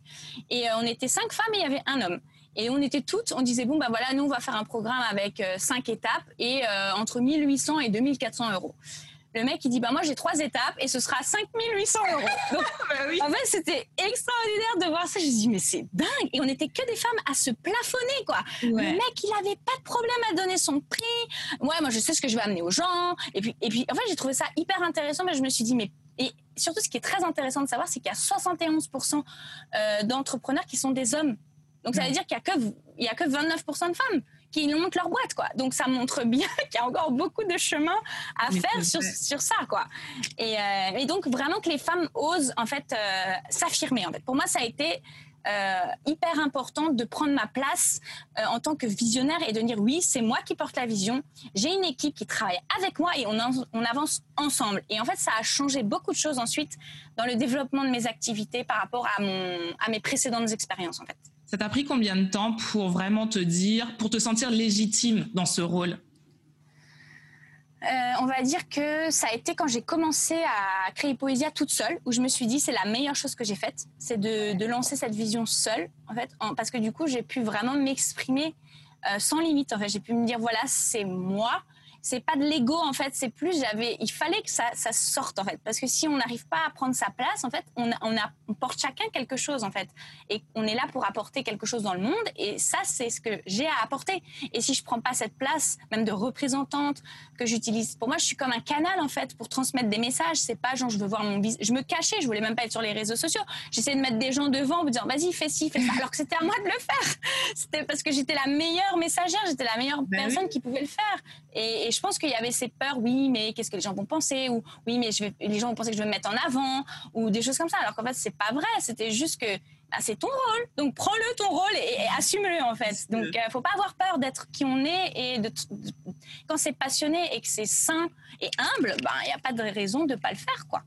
Et euh, on était cinq femmes et il y avait un homme. Et on était toutes, on disait, bon, bah voilà, nous, on va faire un programme avec euh, cinq étapes et entre 1800 et 2400 euros. Le mec, il dit, bah moi j'ai trois étapes et ce sera 5800 euros. Donc, bah en fait, c'était extraordinaire de voir ça. Je me dis, mais c'est dingue. Et on n'était que des femmes à se plafonner, quoi. Le mec, il avait pas de problème à donner son prix. Ouais, moi je sais ce que je vais amener aux gens. Et puis, et puis en fait, j'ai trouvé ça hyper intéressant, mais je me suis dit, mais et surtout, ce qui est très intéressant de savoir, c'est qu'il y a 71% euh, d'entrepreneurs qui sont des hommes. Donc, ça veut dire qu'il n'y a, a, que 29% de femmes qui montent leur boîte, quoi. Donc ça montre bien qu'il y a encore beaucoup de chemin à faire sur, sur, ça, quoi. Et, euh, et, donc vraiment que les femmes osent en fait euh, s'affirmer. En fait, pour moi, ça a été euh, hyper important de prendre ma place en tant que visionnaire et de dire oui, c'est moi qui porte la vision. J'ai une équipe qui travaille avec moi et on, on avance ensemble. Et en fait, ça a changé beaucoup de choses ensuite dans le développement de mes activités par rapport à, mon, à mes précédentes expériences, en fait. Ça t'a pris combien de temps pour vraiment te dire, pour te sentir légitime dans ce rôle? Euh, on va dire que ça a été quand j'ai commencé à créer Poésia toute seule, où je me suis dit c'est la meilleure chose que j'ai faite, c'est de, lancer cette vision seule, en fait, parce que du coup j'ai pu vraiment m'exprimer euh, sans limite. En fait, j'ai pu me dire voilà c'est moi, c'est pas de l'ego en fait, c'est plus j'avais, il fallait que ça, ça sorte en fait, parce que si on n'arrive pas à prendre sa place, en fait, on, on, a, on porte chacun quelque chose en fait, et on est là pour apporter quelque chose dans le monde, et ça c'est ce que j'ai à apporter. Et si je prends pas cette place, même de représentante que j'utilise, pour moi je suis comme un canal en fait pour transmettre des messages. C'est pas genre je veux voir mon business, je me cachais, je voulais même pas être sur les réseaux sociaux. J'essayais de mettre des gens devant, me dire vas-y fais ci, fais ça, alors que c'était à moi de le faire. C'était parce que j'étais la meilleure messagère, j'étais la meilleure ben personne qui pouvait le faire. et je pense qu'il y avait ces peurs, oui, mais qu'est-ce que les gens vont penser? Ou oui, mais je vais, les gens vont penser que je vais me mettre en avant? Ou des choses comme ça. Alors qu'en fait, c'est pas vrai. C'était juste que bah, c'est ton rôle. Donc prends-le ton rôle et, assume-le en fait. Donc il euh, faut pas avoir peur d'être qui on est et de, quand c'est passionné et que c'est sain et humble, ben, il n'y a pas de raison de pas le faire quoi.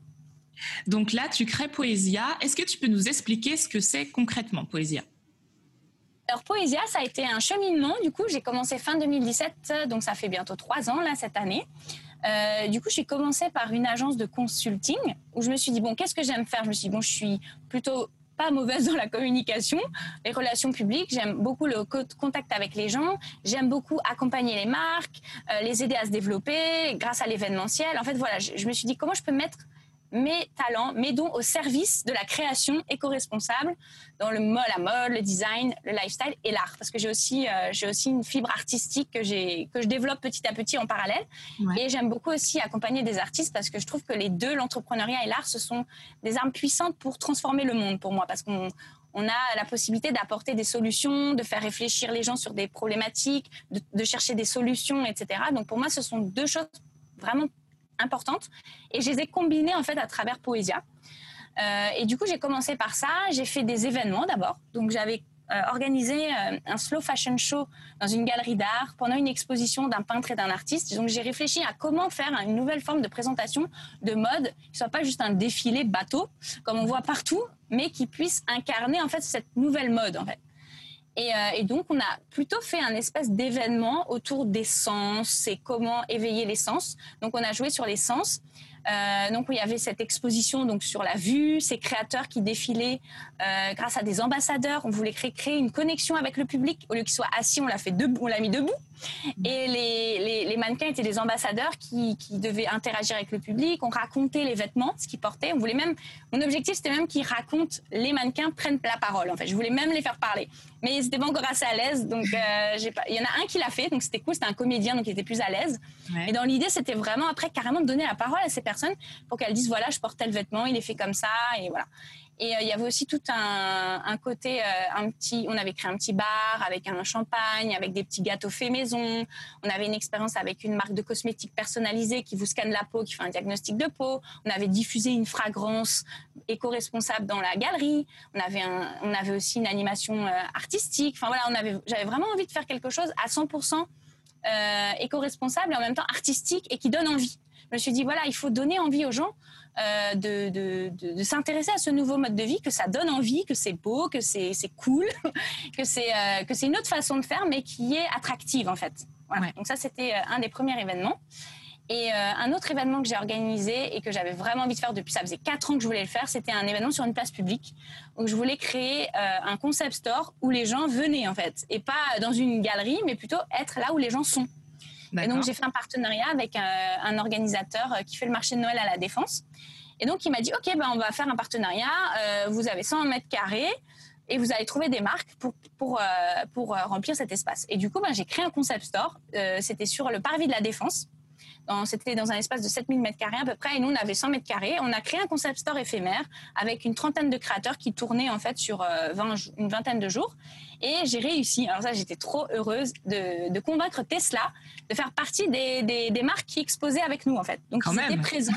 Donc là, tu crées Poésia. Est-ce que tu peux nous expliquer ce que c'est concrètement Poésia alors Poésia, ça a été un cheminement. Du coup, j'ai commencé fin 2017, donc ça fait bientôt trois ans là cette année. Euh, du coup, j'ai commencé par une agence de consulting où je me suis dit bon, qu'est-ce que j'aime faire? Je me suis dit bon, je suis plutôt pas mauvaise dans la communication, les relations publiques. J'aime beaucoup le contact avec les gens. J'aime beaucoup accompagner les marques, euh, les aider à se développer grâce à l'événementiel. En fait, voilà, je, je, me suis dit comment je peux mettre mes talents, mes dons au service de la création éco-responsable dans le la mode, le design, le lifestyle et l'art. Parce que j'ai aussi, euh, j'ai aussi une fibre artistique que, j'ai, que je développe petit à petit en parallèle. Et j'aime beaucoup aussi accompagner des artistes parce que je trouve que les deux, l'entrepreneuriat et l'art, ce sont des armes puissantes pour transformer le monde pour moi. Parce qu'on on a la possibilité d'apporter des solutions, de faire réfléchir les gens sur des problématiques, de, chercher des solutions, etc. Donc pour moi, ce sont deux choses vraiment importantes et je les ai combinées en fait à travers Poésia. Euh, et du coup, j'ai commencé par ça. J'ai fait des événements d'abord. Donc j'avais euh, organisé euh, un slow fashion show dans une galerie d'art pendant une exposition d'un peintre et d'un artiste. Donc j'ai réfléchi à comment faire une nouvelle forme de présentation de mode qui soit pas juste un défilé bateau comme on voit partout, mais qui puisse incarner en fait cette nouvelle mode en fait. Et, euh, et, donc, on a plutôt fait un espèce d'événement autour des sens et comment éveiller les sens. Donc, on a joué sur les sens. Euh, donc, il y avait cette exposition donc sur la vue, ces créateurs qui défilaient euh, grâce à des ambassadeurs. On voulait créer, une connexion avec le public. Au lieu qu'il soit assis, on l'a fait on l'a mis debout. Et les, les, mannequins étaient des ambassadeurs qui, qui, devaient interagir avec le public. On racontait les vêtements, ce qu'ils portaient. On voulait même, mon objectif, c'était même qu'ils racontent, les mannequins prennent la parole. En fait, je voulais même les faire parler. Mais ils n'étaient pas encore assez à l'aise. Donc, euh, pas... il y en a un qui l'a fait. Donc, c'était cool. C'était un comédien, donc il était plus à l'aise. Et dans l'idée, c'était vraiment après carrément de donner la parole à ces personnes pour qu'elles disent voilà, je portais le vêtement, il est fait comme ça. Et voilà. Et euh, il y avait aussi tout un, côté, euh, un petit, on avait créé un petit bar avec un champagne, avec des petits gâteaux faits maison. On avait une expérience avec une marque de cosmétiques personnalisée qui vous scanne la peau, qui fait un diagnostic de peau. On avait diffusé une fragrance éco-responsable dans la galerie. On avait, on avait aussi une animation euh, artistique. Enfin voilà, j'avais vraiment envie de faire quelque chose à 100% éco-responsable et en même temps artistique et qui donne envie. Je me suis dit, voilà, il faut donner envie aux gens euh, de, de, s'intéresser à ce nouveau mode de vie, que ça donne envie, que c'est beau, que c'est cool, que c'est euh, que c'est une autre façon de faire, mais qui est attractive en fait. Donc ça, c'était euh, un des premiers événements. Et un autre événement que j'ai organisé et que j'avais vraiment envie de faire depuis, ça faisait quatre ans que je voulais le faire, c'était un événement sur une place publique. où je voulais créer un concept store où les gens venaient en fait, et pas dans une galerie, mais plutôt être là où les gens sont. Et donc, j'ai fait un partenariat avec un, euh, un, organisateur euh, qui fait le marché de Noël à la Défense. Et donc, il m'a dit, OK, ben, on va faire un partenariat. Euh, vous avez 100 mètres carrés et vous allez trouver des marques pour, pour, pour remplir cet espace. Et du coup, ben, j'ai créé un concept store. C'était sur le parvis de la Défense. C'était dans un espace de 7000 mètres carrés à peu près, et nous on avait 100 mètres carrés. On a créé un concept store éphémère avec une trentaine de créateurs qui tournaient en fait sur 20, une vingtaine de jours. Et j'ai réussi, alors ça j'étais trop heureuse, de, de, convaincre Tesla de faire partie des, des, des, marques qui exposaient avec nous en fait. Donc ils étaient présents.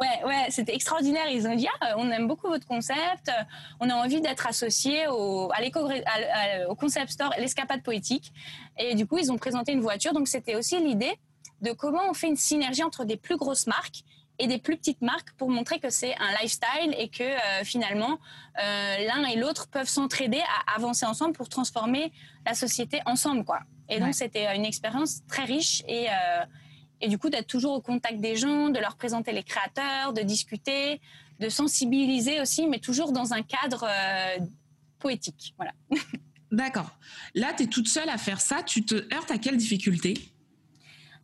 Ouais, ouais, c'était extraordinaire. Ils ont dit ah, on aime beaucoup votre concept, on a envie d'être associé au, à au concept store, l'escapade poétique. Et du coup, ils ont présenté une voiture. Donc c'était aussi l'idée de comment on fait une synergie entre des plus grosses marques et des plus petites marques pour montrer que c'est un lifestyle et que euh, finalement euh, l'un et l'autre peuvent s'entraider à avancer ensemble pour transformer la société ensemble quoi. Et donc c'était euh, une expérience très riche et et du coup d'être toujours au contact des gens, de leur présenter les créateurs, de discuter, de sensibiliser aussi, mais toujours dans un cadre poétique. Voilà. D'accord. Là, tu es toute seule à faire ça. Tu te heurtes à quelle difficulté?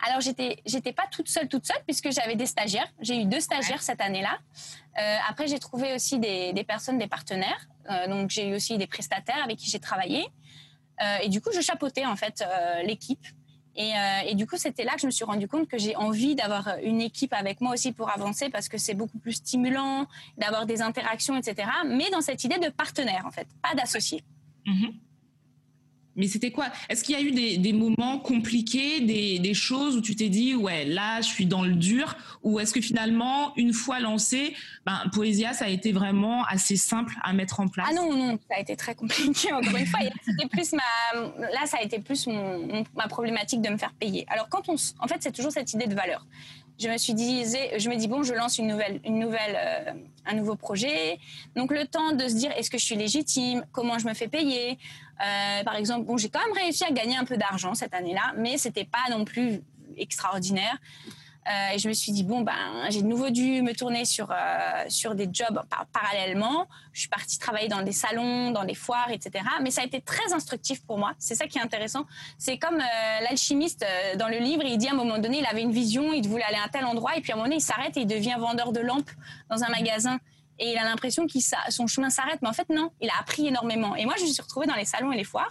Alors, j'étais, j'étais pas toute seule, toute seule, puisque j'avais des stagiaires. J'ai eu deux stagiaires cette année-là. Euh, après, j'ai trouvé aussi des, personnes, des partenaires. Euh, donc, j'ai eu aussi des prestataires avec qui j'ai travaillé. Euh, et du coup, je chapeautais en fait l'équipe. Et, et, du coup, c'était là que je me suis rendu compte que j'ai envie d'avoir une équipe avec moi aussi pour avancer parce que c'est beaucoup plus stimulant d'avoir des interactions, etc. Mais dans cette idée de partenaire, en fait, pas d'associé. Mm-hmm. Mais c'était quoi? Est-ce qu'il y a eu des, moments compliqués, des, choses où tu t'es dit, ouais, là, je suis dans le dur? Ou est-ce que finalement, une fois lancé, ben, Poésia, ça a été vraiment assez simple à mettre en place? Ah non, non, ça a été très compliqué, encore une fois. C'était plus ma, là, ça a été plus ma problématique de me faire payer. Alors, quand on, en fait, c'est toujours cette idée de valeur je me suis dit, je me dis bon, je lance une nouvelle, une nouvelle, euh, un nouveau projet. Donc le temps de se dire, est-ce que je suis légitime? Comment je me fais payer? Euh, Par exemple, bon, j'ai quand même réussi à gagner un peu d'argent cette année-là, mais c'était pas non plus extraordinaire. Euh, et je me suis dit, bon, ben, j'ai de nouveau dû me tourner sur, euh, sur des jobs parallèlement. Je suis partie travailler dans des salons, dans des foires, etc. Mais ça a été très instructif pour moi. C'est ça qui est intéressant. C'est comme euh, l'alchimiste dans le livre, il dit à un moment donné, il avait une vision, il voulait aller à un tel endroit, et puis à un moment donné, il s'arrête et il devient vendeur de lampes dans un magasin et il a l'impression que son chemin s'arrête, mais en fait non, il a appris énormément. Et moi, je me suis retrouvée dans les salons et les foires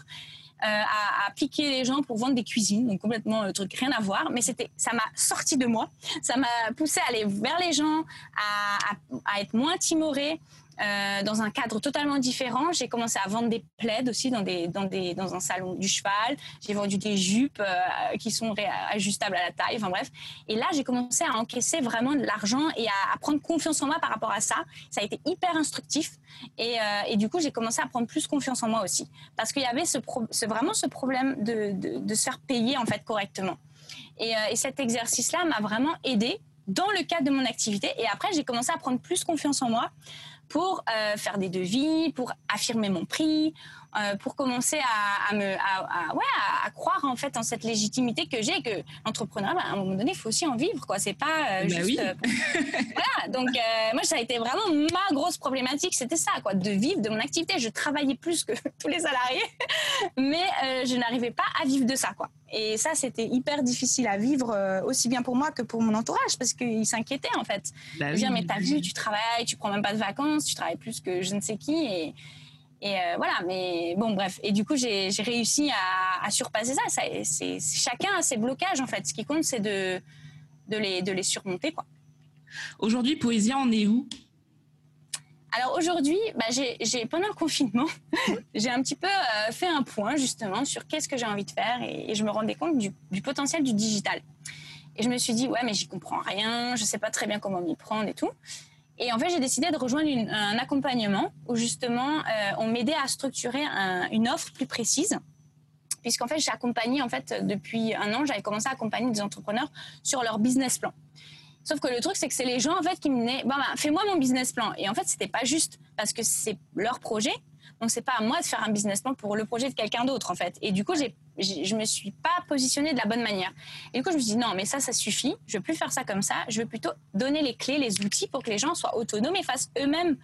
euh, à, piquer les gens pour vendre des cuisines, donc complètement le euh, truc rien à voir. Mais c'était, ça m'a sorti de moi, ça m'a poussé à aller vers les gens, à, à, être moins timorée euh, dans un cadre totalement différent. J'ai commencé à vendre des plaids aussi dans, des, dans, des, dans un salon du cheval. J'ai vendu des jupes euh, qui sont ajustables à la taille. Enfin bref. Et là, j'ai commencé à encaisser vraiment de l'argent et à, prendre confiance en moi par rapport à ça. Ça a été hyper instructif. Et, euh, et du coup, j'ai commencé à prendre plus confiance en moi aussi. Parce qu'il y avait ce, vraiment ce problème de, de, se faire payer en fait correctement. Et, et cet exercice-là m'a vraiment aidé dans le cadre de mon activité. Et après, j'ai commencé à prendre plus confiance en moi pour euh, faire des devis, pour affirmer mon prix, euh, pour commencer à, me, à, ouais, à, croire en fait en cette légitimité que j'ai, que l'entrepreneur, bah, à un moment donné, il faut aussi en vivre, quoi. C'est pas euh, bah juste. voilà. Donc moi, ça a été vraiment ma grosse problématique, c'était ça, quoi, de vivre de mon activité. Je travaillais plus que tous les salariés, mais je n'arrivais pas à vivre de ça, quoi. Et ça, c'était hyper difficile à vivre, aussi bien pour moi que pour mon entourage, parce qu'ils s'inquiétaient en fait. Bah, dire, mais t'as vu, tu travailles, tu prends même pas de vacances, tu travailles plus que je ne sais qui, et et euh, voilà, mais bon, bref. Et du coup, j'ai réussi à, surpasser ça. ça c'est chacun a ses blocages, en fait. Ce qui compte, c'est de, de, les, de les surmonter, quoi. Aujourd'hui, Poésia, on est où? Alors aujourd'hui, bah, j'ai pendant le confinement, j'ai un petit peu euh, fait un point justement sur qu'est-ce que j'ai envie de faire et, je me rendais compte du, du, potentiel du digital. Et je me suis dit, ouais, mais j'y comprends rien, je sais pas très bien comment m'y prendre et tout. Et en fait, j'ai décidé de rejoindre un accompagnement où justement, euh, on m'aidait à structurer une offre plus précise. Puisqu'en fait, j'ai accompagné, en fait, depuis un an, j'avais commencé à accompagner des entrepreneurs sur leur business plan. Sauf que le truc, c'est que c'est les gens, en fait, qui me disaient, bon, bah, fais-moi mon business plan. Et en fait, c'était pas juste parce que c'est leur projet, donc c'est pas à moi de faire un business plan pour le projet de quelqu'un d'autre en fait. Et du coup, j'ai, je me suis pas positionnée de la bonne manière. Et du coup, je me suis dit non, mais ça, ça suffit. Je veux plus faire ça comme ça. Je veux plutôt donner les clés, les outils pour que les gens soient autonomes et fassent eux-mêmes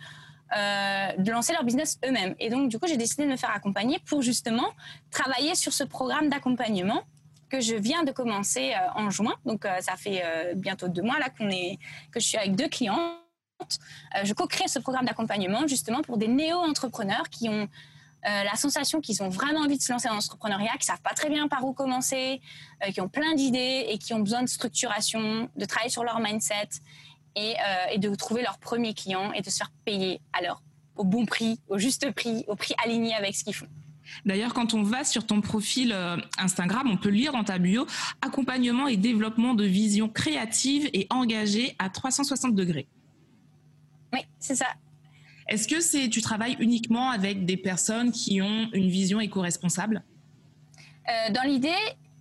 euh, de lancer leur business eux-mêmes. Et donc, du coup, j'ai décidé de me faire accompagner pour justement travailler sur ce programme d'accompagnement que je viens de commencer euh, en juin. Donc, euh, ça fait bientôt deux mois là qu'on est, que je suis avec deux clients je co-crée ce programme d'accompagnement justement pour des néo-entrepreneurs qui ont euh, la sensation qu'ils ont vraiment envie de se lancer dans l'entrepreneuriat, qui savent pas très bien par où commencer, euh, qui ont plein d'idées et qui ont besoin de structuration, de travailler sur leur mindset et, de trouver leur premier client et de se faire payer alors au bon prix, au juste prix, au prix aligné avec ce qu'ils font. D'ailleurs, quand on va sur ton profil Instagram, on peut lire dans ta bio accompagnement et développement de vision créative et engagée à 360 degrés. Oui, c'est ça. Est-ce que c'est tu travailles uniquement avec des personnes qui ont une vision éco-responsable? Euh, Dans l'idée,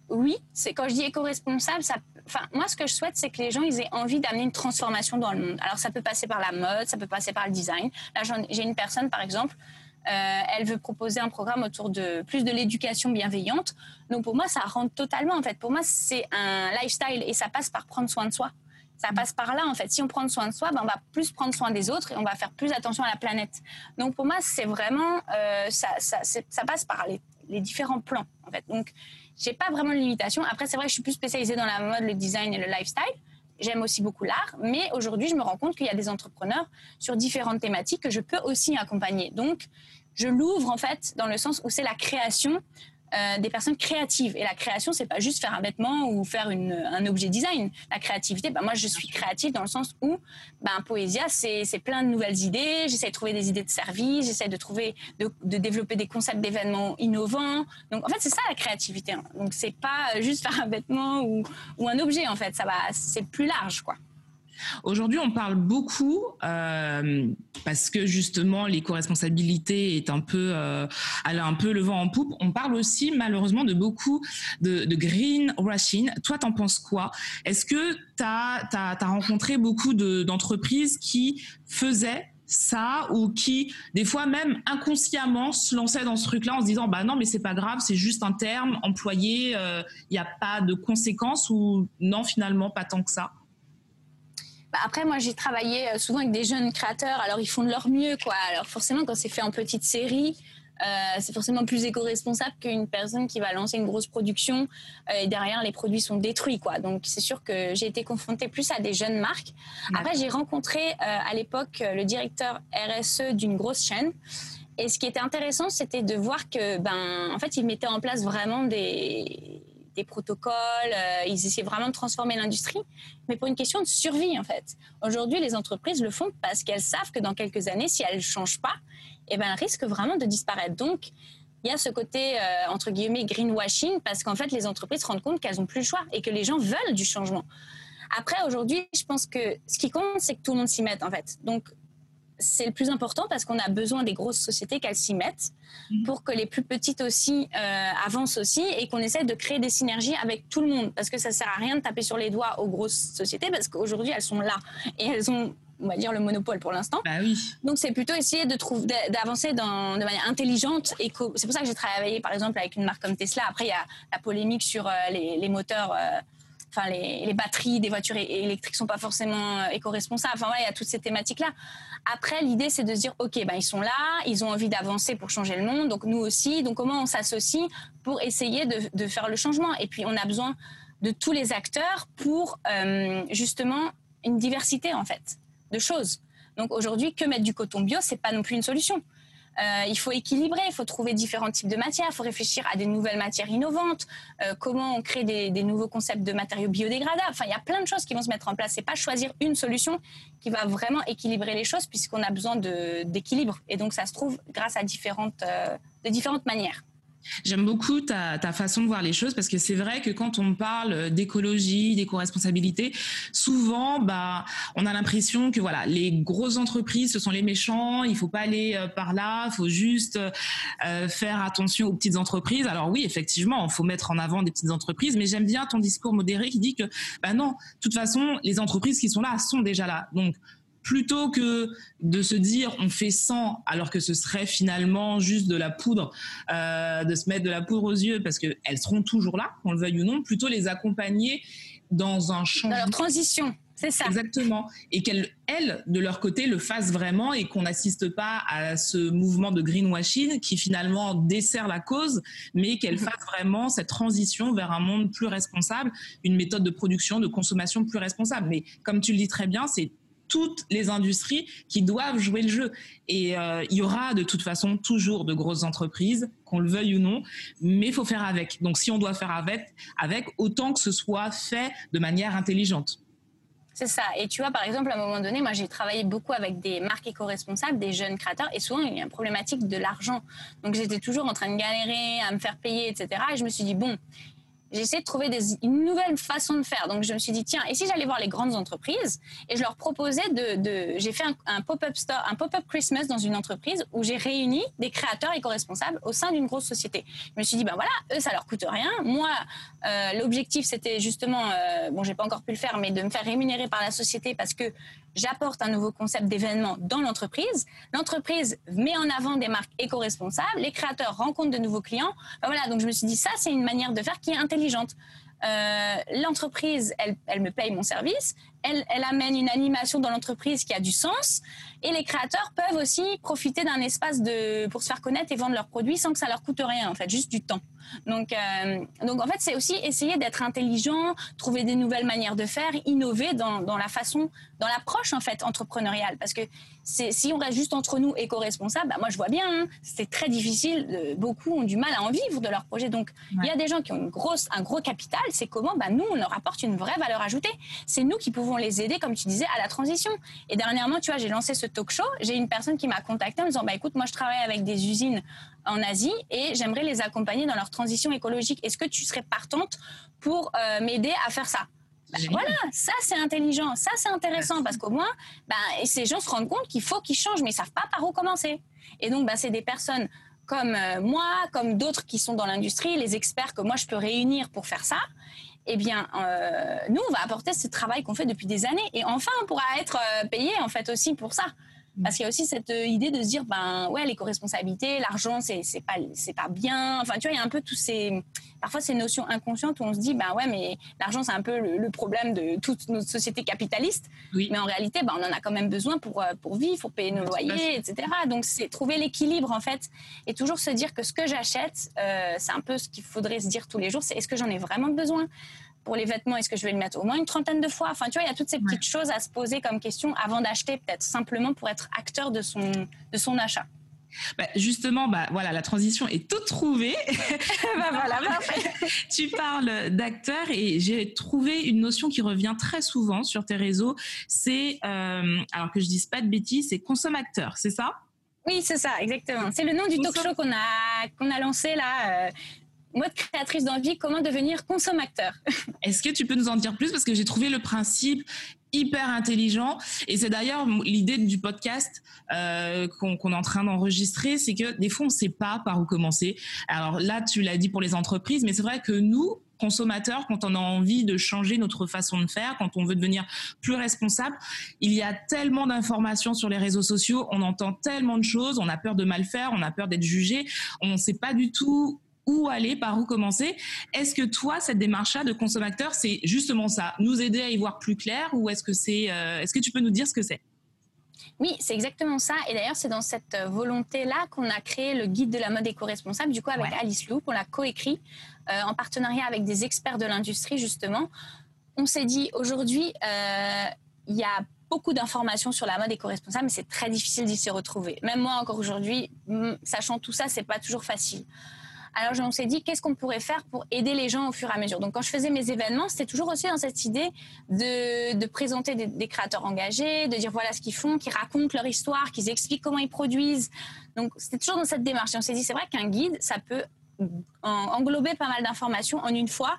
oui. C'est quand je dis éco-responsable, ça. Enfin, moi, ce que je souhaite, c'est que les gens ils aient envie d'amener une transformation dans le monde. Alors, ça peut passer par la mode, ça peut passer par le design. Là, j'ai une personne, par exemple, euh, elle veut proposer un programme autour de plus de l'éducation bienveillante. Donc, pour moi, ça rentre totalement. En fait, pour moi, c'est un lifestyle et ça passe par prendre soin de soi. Ça passe par là, en fait. Si on prend soin de soi, ben, on va plus prendre soin des autres et on va faire plus attention à la planète. Donc, pour moi, c'est vraiment, euh, ça, ça, passe par les, les, différents plans, en fait. Donc, j'ai pas vraiment de limitation. Après, c'est vrai que je suis plus spécialisée dans la mode, le design et le lifestyle. J'aime aussi beaucoup l'art, mais aujourd'hui, je me rends compte qu'il y a des entrepreneurs sur différentes thématiques que je peux aussi accompagner. Donc, je l'ouvre en fait dans le sens où c'est la création euh, des personnes créatives. Et la création, c'est pas juste faire un vêtement ou faire une, un objet design. La créativité, bah, moi, je suis créative dans le sens où, bah, Poésia, c'est plein de nouvelles idées. J'essaie de trouver des idées de service. J'essaie de trouver, de, développer des concepts d'événements innovants. Donc, en fait, c'est ça la créativité. Hein. Donc, c'est pas juste faire un vêtement ou, ou un objet. En fait, ça va, c'est plus large, quoi. Aujourd'hui, on parle beaucoup euh, parce que justement l'éco-responsabilité est un peu, euh, elle a un peu le vent en poupe. On parle aussi malheureusement de beaucoup de, de green washing. Toi, t'en penses quoi? Est-ce que tu as, as, rencontré beaucoup d'entreprises qui faisaient ça ou qui des fois même inconsciemment se lançaient dans ce truc-là en se disant bah non mais c'est pas grave c'est juste un terme employé il euh, n'y a pas de conséquences ou non finalement pas tant que ça? Bah, après, moi, j'ai travaillé euh, souvent avec des jeunes créateurs, alors ils font de leur mieux, quoi. Alors forcément, quand c'est fait en petite série, euh, c'est forcément plus éco-responsable qu'une personne qui va lancer une grosse production euh, et derrière les produits sont détruits quoi. Donc c'est sûr que j'ai été confrontée plus à des jeunes marques. Après j'ai rencontré à l'époque le directeur RSE d'une grosse chaîne et ce qui était intéressant c'était de voir que ben en fait il mettait en place vraiment des des protocoles, euh, ils essaient vraiment de transformer l'industrie, mais pour une question de survie en fait. Aujourd'hui, les entreprises le font parce qu'elles savent que dans quelques années, si elles ne changent pas, eh ben, elles risquent vraiment de disparaître. Donc, il y a ce côté, euh, entre guillemets, greenwashing, parce qu'en fait, les entreprises se rendent compte qu'elles n'ont plus le choix et que les gens veulent du changement. Après, aujourd'hui, je pense que ce qui compte, c'est que tout le monde s'y mette, en fait. Donc, c'est le plus important parce qu'on a besoin des grosses sociétés qu'elles s'y mettent mhm. pour que les plus petites aussi euh, avancent aussi et qu'on essaie de créer des synergies avec tout le monde parce que ça sert à rien de taper sur les doigts aux grosses sociétés parce qu'aujourd'hui elles sont là et elles ont on va dire le monopole pour l'instant. Bah oui. Donc c'est plutôt essayer de trouver d'avancer de manière intelligente et c'est pour ça que j'ai travaillé par exemple avec une marque comme Tesla. Après il y a la polémique sur euh, les, moteurs euh, enfin les, batteries des voitures électriques sont pas forcément euh, éco-responsables. Enfin il y a toutes ces thématiques là. Après l'idée c'est de se dire ok ben ils sont là, ils ont envie d'avancer pour changer le monde, donc nous aussi. Donc comment on s'associe pour essayer de, faire le changement? Et puis on a besoin de tous les acteurs pour euh, justement une diversité en fait de choses. Donc aujourd'hui que mettre du coton bio c'est pas non plus une solution. Euh, il faut équilibrer, il faut trouver différents types de matières, il faut réfléchir à des nouvelles matières innovantes, euh, comment on crée des, nouveaux concepts de matériaux biodégradables. Enfin, il y a plein de choses qui vont se mettre en place. C'est pas choisir une solution qui va vraiment équilibrer les choses puisqu'on a besoin d'équilibre. Et donc, ça se trouve grâce à différentes, euh, de différentes manières. J'aime beaucoup ta, façon de voir les choses parce que c'est vrai que quand on parle d'écologie, d'éco-responsabilité, souvent, bah, on a l'impression que voilà, les grosses entreprises, ce sont les méchants, il faut pas aller euh, par là, faut juste euh, faire attention aux petites entreprises. Alors oui, effectivement, il faut mettre en avant des petites entreprises, mais j'aime bien ton discours modéré qui dit que, bah non, de toute façon, les entreprises qui sont là sont déjà là. Donc, plutôt que de se dire on fait 100 alors que ce serait finalement juste de la poudre, euh, de se mettre de la poudre aux yeux parce qu'elles seront toujours là, qu'on le veuille ou non, plutôt les accompagner dans un changement. Dans leur transition. C'est ça. Exactement. Et qu'elles, elles, de leur côté, le fassent vraiment et qu'on n'assiste pas à ce mouvement de greenwashing qui finalement dessert la cause, mais qu'elles mhm. fassent vraiment cette transition vers un monde plus responsable, une méthode de production, de consommation plus responsable. Mais comme tu le dis très bien, c'est toutes les industries qui doivent jouer le jeu. Et euh, il y aura de toute façon toujours de grosses entreprises, qu'on le veuille ou non, mais il faut faire avec. Donc si on doit faire avec, avec, autant que ce soit fait de manière intelligente. C'est ça. Et tu vois, par exemple, à un moment donné, moi, j'ai travaillé beaucoup avec des marques éco-responsables, des jeunes créateurs, et souvent, il y a une problématique de l'argent. Donc, j'étais toujours en train de galérer, à me faire payer, etc. Et je me suis dit, bon, j'ai de trouver une nouvelle façon de faire. Donc, je me suis dit, tiens, et si j'allais voir les grandes entreprises et je leur proposais de. de j'ai fait un, pop-up store, un pop-up Christmas dans une entreprise où j'ai réuni des créateurs éco-responsables au sein d'une grosse société. Je me suis dit, ben voilà, eux, ça leur coûte rien. Moi, euh, l'objectif, c'était justement, euh, bon, j'ai pas encore pu le faire, mais de me faire rémunérer par la société parce que j'apporte un nouveau concept d'événement dans l'entreprise. L'entreprise met en avant des marques éco-responsables. Les créateurs rencontrent de nouveaux clients. Voilà, donc je me suis dit, ça, c'est une manière de faire qui est intelligente. Euh, l'entreprise, elle, elle, me paye mon service, elle, elle amène une animation dans l'entreprise qui a du sens, et les créateurs peuvent aussi profiter d'un espace de, pour se faire connaître et vendre leurs produits sans que ça leur coûte rien, en fait, juste du temps. Donc, euh, donc en fait, c'est aussi essayer d'être intelligent, trouver des nouvelles manières de faire, innover dans, dans la façon, dans l'approche en fait entrepreneuriale, parce que si on reste juste entre nous éco-responsables, bah, moi je vois bien, hein, c'est très difficile. beaucoup ont du mal à en vivre de leur projet. Donc il y a des gens qui ont une grosse, un gros capital. C'est comment bah, nous on leur apporte une vraie valeur ajoutée. C'est nous qui pouvons les aider, comme tu disais, à la transition. Et dernièrement, tu vois, j'ai lancé ce talk show. J'ai une personne qui m'a contacté en me disant bah écoute, moi je travaille avec des usines en Asie et j'aimerais les accompagner dans leur transition écologique. Est-ce que tu serais partante pour euh, m'aider à faire ça? Bah, voilà, ça c'est intelligent, ça c'est intéressant parce qu'au moins, bah, ces gens se rendent compte qu'il faut qu'ils changent, mais ils savent pas par où commencer. Et donc, bah, c'est des personnes comme euh, moi, comme d'autres qui sont dans l'industrie, les experts que moi je peux réunir pour faire ça. Eh bien, euh, nous, on va apporter ce travail qu'on fait depuis des années, et enfin, on pourra être payé en fait aussi pour ça. Parce qu'il y a aussi cette euh, idée de se dire, ben ouais, l'éco-responsabilité, l'argent, c'est pas pas bien. Enfin, tu vois, il y a un peu tous ces parfois ces notions inconscientes où on se dit, ben ouais, mais l'argent c'est un peu le, problème de toute notre société capitaliste. Mais en réalité, ben on en a quand même besoin pour euh, pour vivre, pour payer nos loyers, etc. Donc c'est trouver l'équilibre en fait et toujours se dire que ce que j'achète, euh, c'est un peu ce qu'il faudrait se dire tous les jours, c'est est-ce que j'en ai vraiment besoin? Pour les vêtements, est-ce que je vais le mettre au moins une trentaine de fois? Enfin, tu vois, il y a toutes ces petites choses à se poser comme question avant d'acheter, peut-être simplement pour être acteur de son, de son achat. Bah, justement, bah, voilà, la transition est toute trouvée. bah, voilà, tu parles d'acteur et j'ai trouvé une notion qui revient très souvent sur tes réseaux. C'est, euh, alors que je dise pas de bêtises, c'est consommateur, c'est ça? Oui, c'est ça, exactement. C'est le nom du talk show qu'on a, qu'on a lancé là. Euh, mode créatrice d'envie, comment devenir consommateur. Est-ce que tu peux nous en dire plus? Parce que j'ai trouvé le principe hyper intelligent. Et c'est d'ailleurs l'idée du podcast euh, qu'on est en train d'enregistrer, c'est que des fois, on ne sait pas par où commencer. Alors là, tu l'as dit pour les entreprises, mais c'est vrai que nous, consommateurs, quand on a envie de changer notre façon de faire, quand on veut devenir plus responsable, il y a tellement d'informations sur les réseaux sociaux, on entend tellement de choses, on a peur de mal faire, on a peur d'être jugé, on ne sait pas du tout où aller, par où commencer. Est-ce que toi, cette démarche-là de consommateur, c'est justement ça, nous aider à y voir plus clair, ou est-ce que c'est, euh, est-ce que tu peux nous dire ce que c'est? Oui, c'est exactement ça. Et d'ailleurs, c'est dans cette euh, volonté-là qu'on a créé le guide de la mode éco-responsable, du coup, avec Alice Loop. On l'a coécrit euh, en partenariat avec des experts de l'industrie, justement. On s'est dit, aujourd'hui, il y a beaucoup d'informations sur la mode éco-responsable, mais c'est très difficile d'y se retrouver. Même moi, encore aujourd'hui, sachant tout ça, c'est pas toujours facile. Alors on s'est dit qu'est-ce qu'on pourrait faire pour aider les gens au fur et à mesure? Donc quand je faisais mes événements, c'était toujours aussi dans cette idée de, présenter des, créateurs engagés, de dire voilà ce qu'ils font, qu'ils racontent leur histoire, qu'ils expliquent comment ils produisent. Donc c'était toujours dans cette démarche. Et on s'est dit c'est vrai qu'un guide, ça peut englober pas mal d'informations en une fois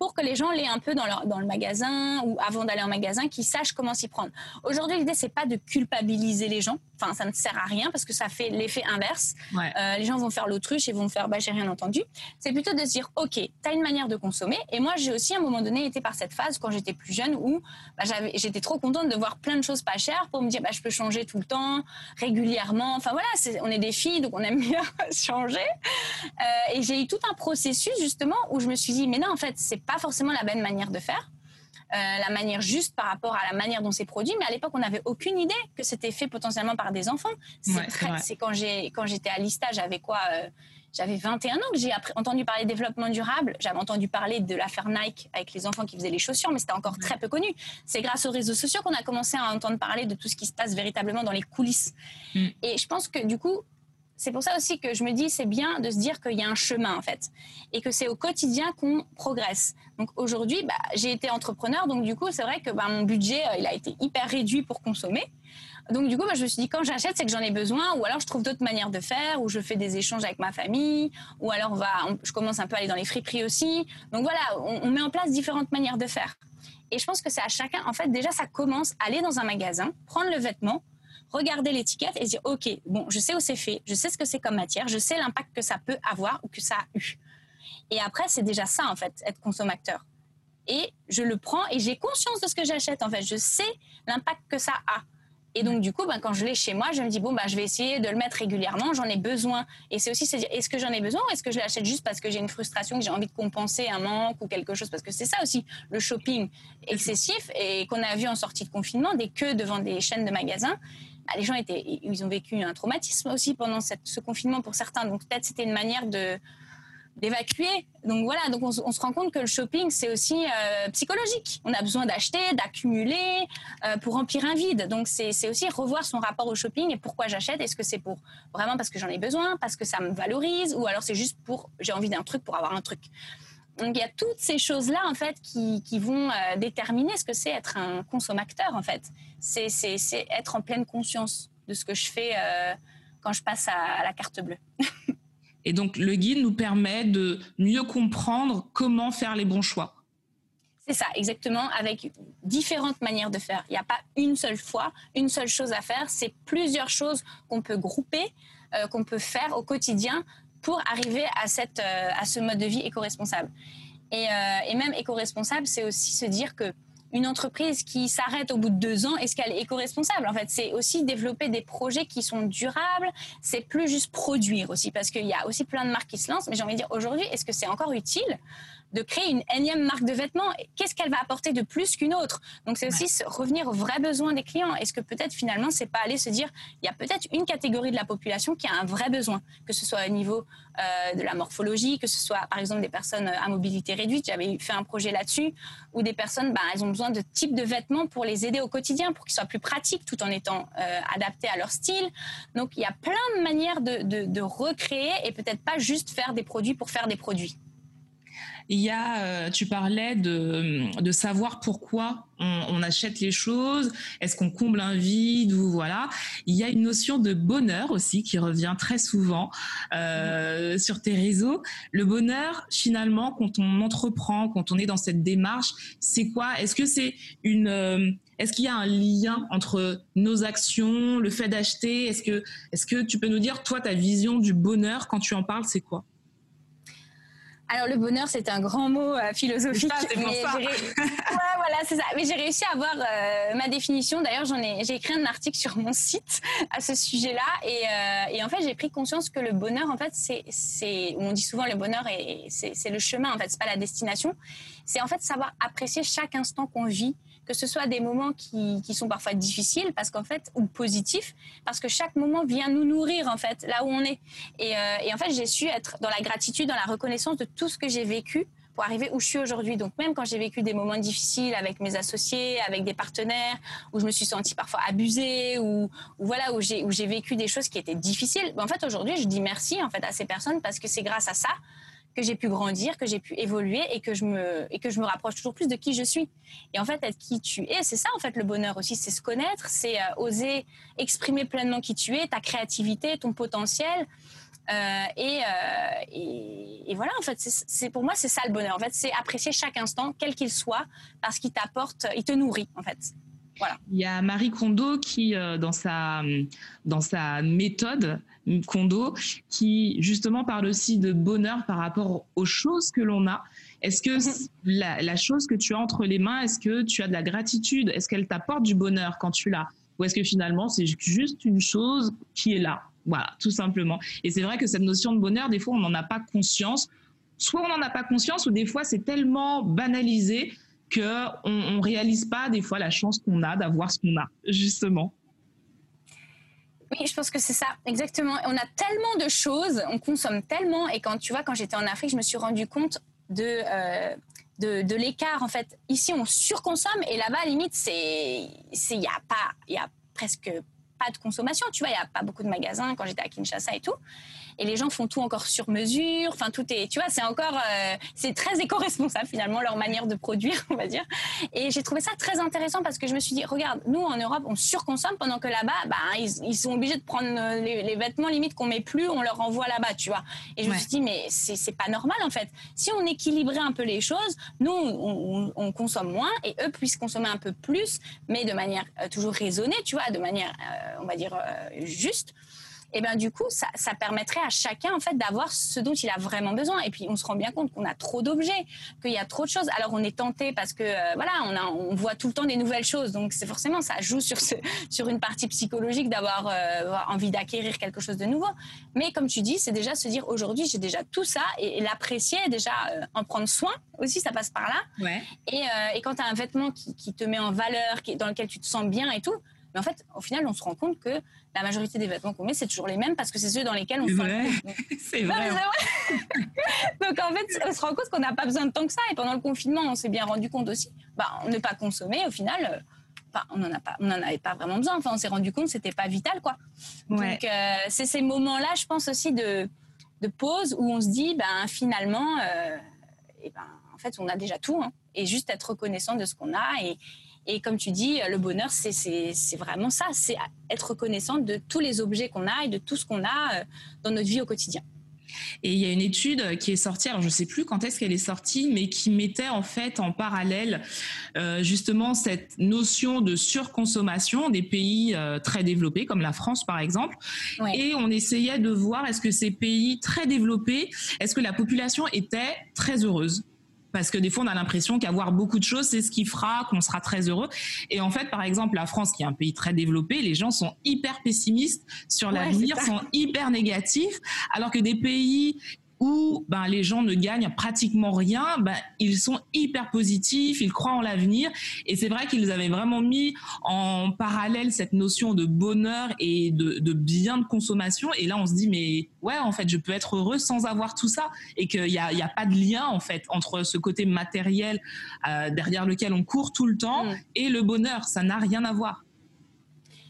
pour que les gens l'aient un peu dans, dans le magasin ou avant d'aller en magasin, qu'ils sachent comment s'y prendre. Aujourd'hui, l'idée, c'est pas de culpabiliser les gens. Enfin, ça ne sert à rien parce que ça fait l'effet inverse. Euh, les gens vont faire l'autruche et vont faire, bah, j'ai rien entendu. C'est plutôt de se dire, OK, tu as une manière de consommer. Et moi, j'ai aussi, à un moment donné, été par cette phase quand j'étais plus jeune où bah, j'étais trop contente de voir plein de choses pas chères pour me dire, bah, je peux changer tout le temps, régulièrement. Enfin, voilà, on est des filles, donc on aime bien changer. Euh, et j'ai eu tout un processus, justement, où je me suis dit, mais non, en fait, c'est pas forcément la bonne manière de faire. Euh, la manière juste par rapport à la manière dont c'est produit. Mais à l'époque, on n'avait aucune idée que c'était fait potentiellement par des enfants. C'est quand j'ai quand j'étais à l'ISTA, j'avais quoi euh, J'avais 21 ans que j'ai entendu parler de développement durable. J'avais entendu parler de l'affaire Nike avec les enfants qui faisaient les chaussures, mais c'était encore très peu connu. C'est grâce aux réseaux sociaux qu'on a commencé à entendre parler de tout ce qui se passe véritablement dans les coulisses. Mm. Et je pense que du coup, c'est pour ça aussi que je me dis c'est bien de se dire qu'il y a un chemin en fait et que c'est au quotidien qu'on progresse. Donc aujourd'hui, bah, j'ai été entrepreneur, donc du coup c'est vrai que bah, mon budget euh, il a été hyper réduit pour consommer. Donc du coup, bah, je me suis dit quand j'achète, c'est que j'en ai besoin, ou alors je trouve d'autres manières de faire, ou je fais des échanges avec ma famille, ou alors je commence un peu à aller dans les friperies aussi. Donc voilà, on, on met en place différentes manières de faire. Et je pense que c'est à chacun, en fait, déjà ça commence à aller dans un magasin, prendre le vêtement, regarder l'étiquette et dire, OK, bon, je sais où c'est fait, je sais ce que c'est comme matière, je sais l'impact que ça peut avoir ou que ça a eu. Et après, c'est déjà ça, en fait, être consommateur. Et je le prends et j'ai conscience de ce que j'achète, en fait. Je sais l'impact que ça a. Et donc, du coup, ben, quand je l'ai chez moi, je me dis, bon, ben, je vais essayer de le mettre régulièrement, j'en ai besoin. Et c'est aussi se dire, est-ce que j'en ai besoin ou est-ce que je l'achète juste parce que j'ai une frustration, que j'ai envie de compenser un manque ou quelque chose? Parce que c'est ça aussi, le shopping excessif et qu'on a vu en sortie de confinement, des queues devant des chaînes de magasins. Bah, les gens étaient, ils ont vécu un traumatisme aussi pendant ce confinement pour certains. Donc peut-être c'était une manière de d'évacuer. Donc voilà, donc on, se rend compte que le shopping c'est aussi euh, psychologique. On a besoin d'acheter, d'accumuler euh, pour remplir un vide. Donc c'est aussi revoir son rapport au shopping et pourquoi j'achète. Est-ce que c'est pour vraiment parce que j'en ai besoin, parce que ça me valorise, ou alors c'est juste pour j'ai envie d'un truc pour avoir un truc. Donc il y a toutes ces choses-là en fait qui, qui vont euh, déterminer ce que c'est être un consommateur en fait. C'est être en pleine conscience de ce que je fais euh, quand je passe à, la carte bleue. Et donc le guide nous permet de mieux comprendre comment faire les bons choix. C'est ça, exactement, avec différentes manières de faire. Il n'y a pas une seule fois, une seule chose à faire, c'est plusieurs choses qu'on peut grouper, euh, qu'on peut faire au quotidien pour arriver à, cette, euh, à ce mode de vie éco-responsable. Et, euh, et, même éco-responsable, c'est aussi se dire que une entreprise qui s'arrête au bout de deux ans, est-ce qu'elle est éco-responsable? En fait, c'est aussi développer des projets qui sont durables. C'est plus juste produire aussi, parce qu'il y a aussi plein de marques qui se lancent. Mais j'ai envie de dire, aujourd'hui, est-ce que c'est encore utile? De créer une énième marque de vêtements. Qu'est-ce qu'elle va apporter de plus qu'une autre? Donc c'est aussi revenir aux vrais besoins des clients. Est-ce que peut-être finalement c'est pas aller se dire il y a peut-être une catégorie de la population qui a un vrai besoin, que ce soit au niveau euh, de la morphologie, que ce soit par exemple des personnes à mobilité réduite. J'avais fait un projet là-dessus où des personnes, bah, elles ont besoin de types de vêtements pour les aider au quotidien, pour qu'ils soient plus pratiques tout en étant euh, adaptés à leur style. Donc il y a plein de manières de, de recréer et peut-être pas juste faire des produits pour faire des produits. Il y a, euh, tu parlais de, de savoir pourquoi on, achète les choses, est-ce qu'on comble un vide ou voilà. Il y a une notion de bonheur aussi qui revient très souvent euh, sur tes réseaux. Le bonheur, finalement, quand on entreprend, quand on est dans cette démarche, c'est quoi? Est-ce que c'est une euh, est-ce qu'il y a un lien entre nos actions, le fait d'acheter? Est-ce que, est-ce que tu peux nous dire, toi, ta vision du bonheur quand tu en parles, c'est quoi? Alors le bonheur, c'est un grand mot euh, philosophique. Ça, mais ouais, voilà, c'est ça. Mais j'ai réussi à avoir euh, ma définition. D'ailleurs, j'en ai, j'ai écrit un article sur mon site à ce sujet-là, et, euh, et en fait, j'ai pris conscience que le bonheur, en fait, c'est, c'est, on dit souvent le bonheur, et c'est, c'est le chemin. En fait, c'est pas la destination. C'est en fait savoir apprécier chaque instant qu'on vit que ce soit des moments qui, qui sont parfois difficiles parce qu'en fait ou positifs parce que chaque moment vient nous nourrir en fait là où on est et, euh, et en fait j'ai su être dans la gratitude dans la reconnaissance de tout ce que j'ai vécu pour arriver où je suis aujourd'hui. Donc même quand j'ai vécu des moments difficiles avec mes associés, avec des partenaires, où je me suis sentie parfois abusée, ou, voilà où j'ai où j'ai vécu des choses qui étaient difficiles, ben, en fait aujourd'hui je dis merci en fait à ces personnes parce que c'est grâce à ça que j'ai pu grandir, que j'ai pu évoluer et que je me et que je me rapproche toujours plus de qui je suis. Et en fait, être qui tu es, c'est ça en fait le bonheur aussi, c'est se connaître, c'est euh, oser exprimer pleinement qui tu es, ta créativité, ton potentiel. Euh, et, euh, et, et, voilà, en fait, c'est pour moi c'est ça le bonheur. En fait, c'est apprécier chaque instant, quel qu'il soit, parce qu'il t'apporte, il te nourrit en fait. Il y a Marie Kondo qui, euh, dans, sa, dans sa méthode Kondo, qui justement parle aussi de bonheur par rapport aux choses que l'on a. Est-ce que mhm. la, chose que tu as entre les mains, est-ce que tu as de la gratitude? Est-ce qu'elle t'apporte du bonheur quand tu l'as? Ou est-ce que finalement c'est juste une chose qui est là? Voilà, tout simplement. Et c'est vrai que cette notion de bonheur, des fois, on n'en a pas conscience. Soit on n'en a pas conscience, ou des fois c'est tellement banalisé qu'on ne réalise pas des fois la chance qu'on a d'avoir ce qu'on a, justement. Oui, je pense que c'est ça, exactement. On a tellement de choses, on consomme tellement, et quand tu vois, quand j'étais en Afrique, je me suis rendu compte de, euh, de, l'écart. En fait, ici, on surconsomme, et là-bas, limite, c'est, il y a pas, y a presque pas de consommation. Tu vois, il y a pas beaucoup de magasins quand j'étais à Kinshasa et tout et les gens font tout encore sur mesure. Enfin, tout est, tu vois, c'est encore, euh, c'est très éco-responsable finalement leur manière de produire, on va dire. Et j'ai trouvé ça très intéressant parce que je me suis dit, regarde, nous en Europe, on surconsomme pendant que là-bas, bah, ils, sont obligés de prendre euh, les, vêtements limite qu'on met plus, on leur renvoie là-bas, tu vois. Et je me suis dit, mais c'est pas normal en fait. Si on équilibrait un peu les choses, nous, on, consomme moins et eux puissent consommer un peu plus, mais de manière euh, toujours raisonnée, tu vois, de manière, on va dire, juste et ben du coup, ça, ça, permettrait à chacun en fait d'avoir ce dont il a vraiment besoin. Et puis on se rend bien compte qu'on a trop d'objets, qu'il y a trop de choses. Alors on est tenté parce que euh, voilà, on, a, on voit tout le temps des nouvelles choses, donc c'est forcément ça joue sur ce, sur une partie psychologique d'avoir euh, envie d'acquérir quelque chose de nouveau. Mais comme tu dis, c'est déjà se dire aujourd'hui j'ai déjà tout ça et, l'apprécier, déjà euh, en prendre soin aussi, ça passe par là. Ouais. Et, et, quand tu as un vêtement qui, qui, te met en valeur, qui, dans lequel tu te sens bien et tout, mais en fait, au final, on se rend compte que la majorité des vêtements qu'on met, c'est toujours les mêmes parce que c'est ceux dans lesquels on se C'est vrai. Donc en fait, on se rend compte qu'on n'a pas besoin de tant que ça. Et pendant le confinement, on s'est bien rendu compte aussi, bah, ne pas consommer, au final, bah, on n'en pas, on avait pas vraiment besoin. Enfin, on s'est rendu compte que c'était pas vital, quoi. Donc euh, c'est ces moments-là, je pense aussi de, de pause où on se dit, ben finalement, euh, et ben en fait, on a déjà tout, hein, et juste être reconnaissant de ce qu'on a et et comme tu dis, le bonheur, c'est vraiment ça, c'est être reconnaissant de tous les objets qu'on a et de tout ce qu'on a euh, dans notre vie au quotidien. Et il y a une étude qui est sortie, alors je ne sais plus quand est-ce qu'elle est sortie, mais qui mettait en fait en parallèle euh, justement cette notion de surconsommation des pays euh, très développés, comme la France par exemple. Et on essayait de voir est-ce que ces pays très développés, est-ce que la population était très heureuse? Parce que des fois on a l'impression qu'avoir beaucoup de choses c'est ce qui fera qu'on sera très heureux. Et en fait par exemple la France qui est un pays très développé les gens sont hyper pessimistes sur l'avenir sont hyper négatifs alors que des pays où ben, les gens ne gagnent pratiquement rien, ben, ils sont hyper positifs, ils croient en l'avenir. Et c'est vrai qu'ils avaient vraiment mis en parallèle cette notion de bonheur et de, de bien de consommation. Et là, on se dit, mais ouais, en fait, je peux être heureux sans avoir tout ça. Et qu'il n'y a, y a pas de lien, en fait, entre ce côté matériel euh, derrière lequel on court tout le temps mm. et le bonheur. Ça n'a rien à voir.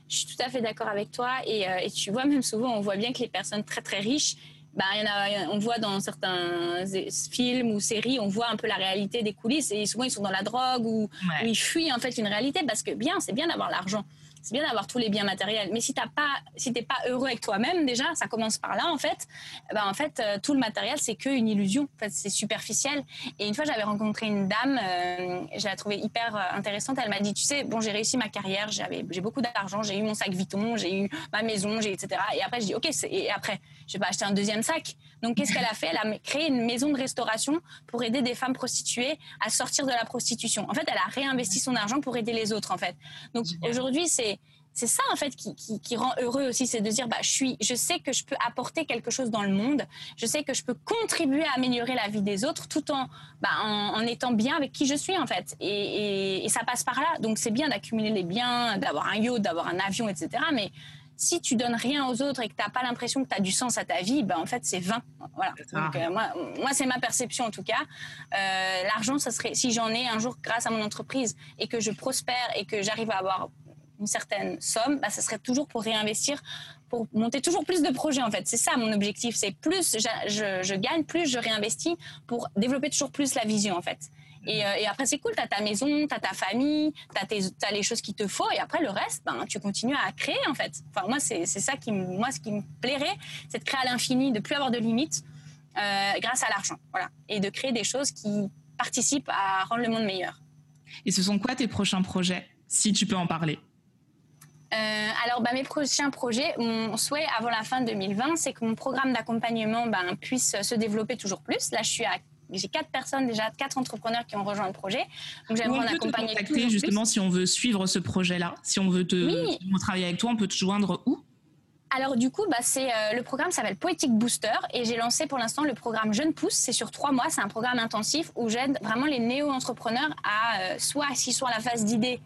Je suis tout à fait d'accord avec toi. Et, euh, et tu vois, même souvent, on voit bien que les personnes très, très riches, bah, y en a, on voit dans certains films ou séries, on voit un peu la réalité des coulisses et souvent ils sont dans la drogue ou, ou ils fuient en fait une réalité parce que bien, c'est bien d'avoir l'argent c'est bien d'avoir tous les biens matériels, mais si t'as pas, si t'es pas heureux avec toi-même déjà, ça commence par là en fait. Ben en fait, euh, tout le matériel c'est qu'une illusion. En fait, c'est superficiel. Et une fois, j'avais rencontré une dame, euh, je la trouvais hyper euh, intéressante. Elle m'a dit, tu sais, bon, j'ai réussi ma carrière, j'avais, j'ai beaucoup d'argent, j'ai eu mon sac Vuitton, j'ai eu ma maison, j'ai etc. Et après, je dis, ok, et après, je vais acheter un deuxième sac. Donc, qu'est-ce qu'elle a fait? Elle a créé une maison de restauration pour aider des femmes prostituées à sortir de la prostitution. En fait, elle a réinvesti son argent pour aider les autres. En fait. Donc, aujourd'hui, c'est c'est ça en fait qui, qui, rend heureux aussi, c'est de dire bah je suis, je sais que je peux apporter quelque chose dans le monde, je sais que je peux contribuer à améliorer la vie des autres tout en bah, en, étant bien avec qui je suis en fait. Et, et, ça passe par là. Donc c'est bien d'accumuler les biens, d'avoir un yacht, d'avoir un avion, etc. Mais si tu donnes rien aux autres et que tu n'as pas l'impression que tu as du sens à ta vie, ben en fait, c'est vain. Voilà. Donc, euh, moi, moi c'est ma perception en tout cas. Euh, L'argent, ça serait, si j'en ai un jour grâce à mon entreprise et que je prospère et que j'arrive à avoir une certaine somme, bah, ça serait toujours pour réinvestir, pour monter toujours plus de projets en fait. C'est ça mon objectif, c'est plus je, je, gagne, plus je réinvestis pour développer toujours plus la vision en fait. Et, euh, et après c'est cool, tu as ta maison, tu as ta famille, tu as, as, les choses qu'il te faut et après le reste, ben, tu continues à créer en fait. Enfin moi c'est ça qui, moi, ce qui me plairait, c'est de créer à l'infini, de plus avoir de limites euh, grâce à l'argent. Voilà. Et de créer des choses qui participent à rendre le monde meilleur. Et ce sont quoi tes prochains projets, si tu peux en parler? Euh, alors, bah, mes prochains projets, mon souhait avant la fin de 2020, c'est que mon programme d'accompagnement ben, puisse se développer toujours plus. Là, je suis à j'ai quatre personnes déjà, quatre entrepreneurs qui ont rejoint le projet. Donc j'aimerais en accompagner te contacter justement si on veut suivre ce projet-là, si on veut te travailler avec toi, on peut te joindre où? Alors du coup, bah, c'est euh, le programme s'appelle Poetic Booster et j'ai lancé pour l'instant le programme Jeune Pousse. C'est sur trois mois, c'est un programme intensif où j'aide vraiment les néo-entrepreneurs à euh, soit s'ils sont à la phase d'idée,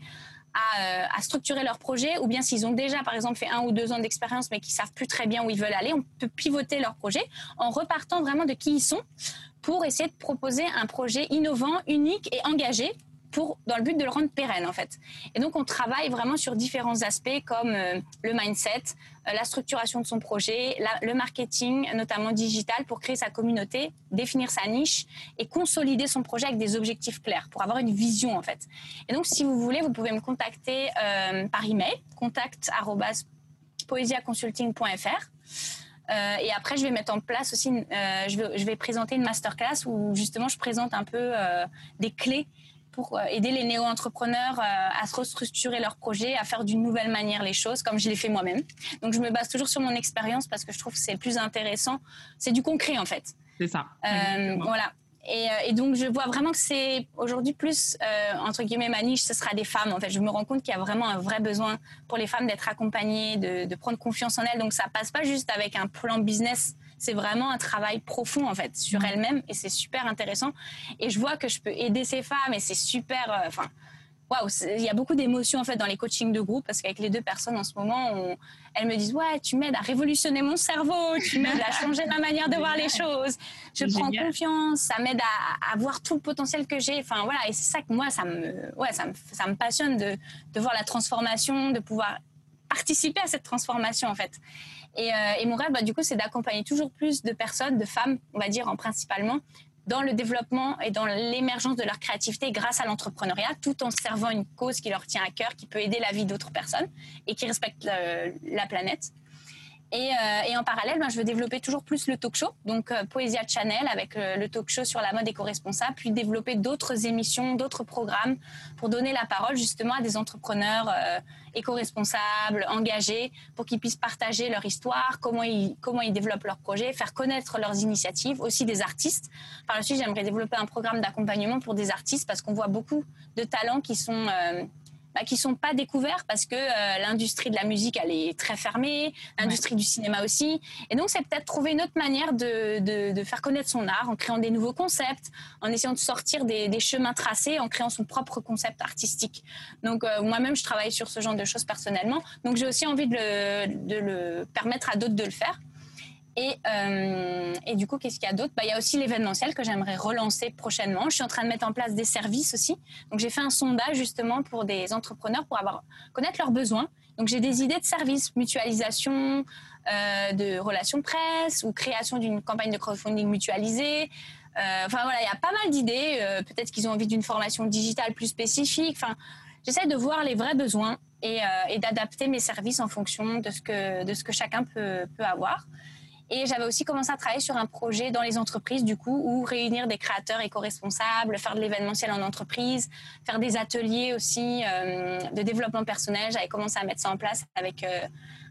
euh, à, structurer leur projet, ou bien s'ils ont déjà, par exemple, fait un ou deux ans d'expérience, mais qui savent plus très bien où ils veulent aller, on peut pivoter leur projet en repartant vraiment de qui ils sont pour essayer de proposer un projet innovant, unique et engagé pour, dans le but de le rendre pérenne en fait. Et donc on travaille vraiment sur différents aspects comme euh, le mindset, euh, la structuration de son projet, le marketing, notamment digital, pour créer sa communauté, définir sa niche et consolider son projet avec des objectifs clairs, pour avoir une vision en fait. Et donc si vous voulez, vous pouvez me contacter euh, par email, contact@poesiaconsulting.fr. Euh, et après, je vais mettre en place aussi, je, vais, je, vais, présenter une masterclass où justement je présente un peu des clés pour euh, aider les néo-entrepreneurs euh, à se restructurer leur projet, à faire d'une nouvelle manière les choses, comme je l'ai fait moi-même. Donc je me base toujours sur mon expérience parce que je trouve que c'est le plus intéressant. C'est du concret en fait. C'est ça. Euh, voilà. Et, donc je vois vraiment que c'est aujourd'hui plus entre guillemets ma niche, ce sera des femmes. En fait, je me rends compte qu'il y a vraiment un vrai besoin pour les femmes d'être accompagnées, de, de, prendre confiance en elles. Donc ça passe pas juste avec un plan business c'est vraiment un travail profond en fait sur mm. elle-même et c'est super intéressant. Et je vois que je peux aider ces femmes et c'est super. Euh, enfin, waouh, il y a beaucoup d'émotions en fait dans les coachings de groupe parce qu'avec les deux personnes en ce moment, elles me disent ouais, tu m'aides à révolutionner mon cerveau, tu m'aides à changer ma manière de voir les choses. Je prends confiance, ça m'aide à, voir tout le potentiel que j'ai. Enfin voilà, et c'est ça que moi ça me, ouais, ça me, ça me passionne de, de voir la transformation, de pouvoir participer à cette transformation en fait. Et, euh, et mon rêve, bah, du coup, c'est d'accompagner toujours plus de personnes, de femmes, on va dire en principalement, dans le développement et dans l'émergence de leur créativité grâce à l'entrepreneuriat, tout en servant une cause qui leur tient à cœur, qui peut aider la vie d'autres personnes et qui respecte euh, la planète. Euh, et, en parallèle, ben, je veux développer toujours plus le talk show, donc euh, Poésia Channel avec euh, le talk show sur la mode éco-responsable, puis développer d'autres émissions, d'autres programmes pour donner la parole justement à des entrepreneurs éco-responsables, engagés, pour qu'ils puissent partager leur histoire, comment ils, comment ils développent leurs projets, faire connaître leurs initiatives, aussi des artistes. Par la suite, j'aimerais développer un programme d'accompagnement pour des artistes parce qu'on voit beaucoup de talents qui sont bah, qui sont pas découverts parce que euh, l'industrie de la musique elle est très fermée, l'industrie du cinéma aussi. Et donc c'est peut-être trouver une autre manière de, de, faire connaître son art en créant des nouveaux concepts, en essayant de sortir des, des chemins tracés, en créant son propre concept artistique. Donc euh, moi-même je travaille sur ce genre de choses personnellement. Donc j'ai aussi envie de le, de le permettre à d'autres de le faire. Et, euh, et, du coup, qu'est-ce qu'il y a d'autre? Bah, Il y a aussi l'événementiel que j'aimerais relancer prochainement. Je suis en train de mettre en place des services aussi. Donc, j'ai fait un sondage justement pour des entrepreneurs pour avoir, connaître leurs besoins. Donc, j'ai des idées de services, mutualisation euh, de relations presse ou création d'une campagne de crowdfunding mutualisée. Euh, enfin, voilà, il y a pas mal d'idées. Peut-être qu'ils ont envie d'une formation digitale plus spécifique. Enfin, j'essaie de voir les vrais besoins et, et d'adapter mes services en fonction de ce que, de ce que chacun peut, peut avoir. Et j'avais aussi commencé à travailler sur un projet dans les entreprises, du coup, où réunir des créateurs éco-responsables, faire de l'événementiel en entreprise, faire des ateliers aussi euh, de développement personnel. J'avais commencé à mettre ça en place avec, euh,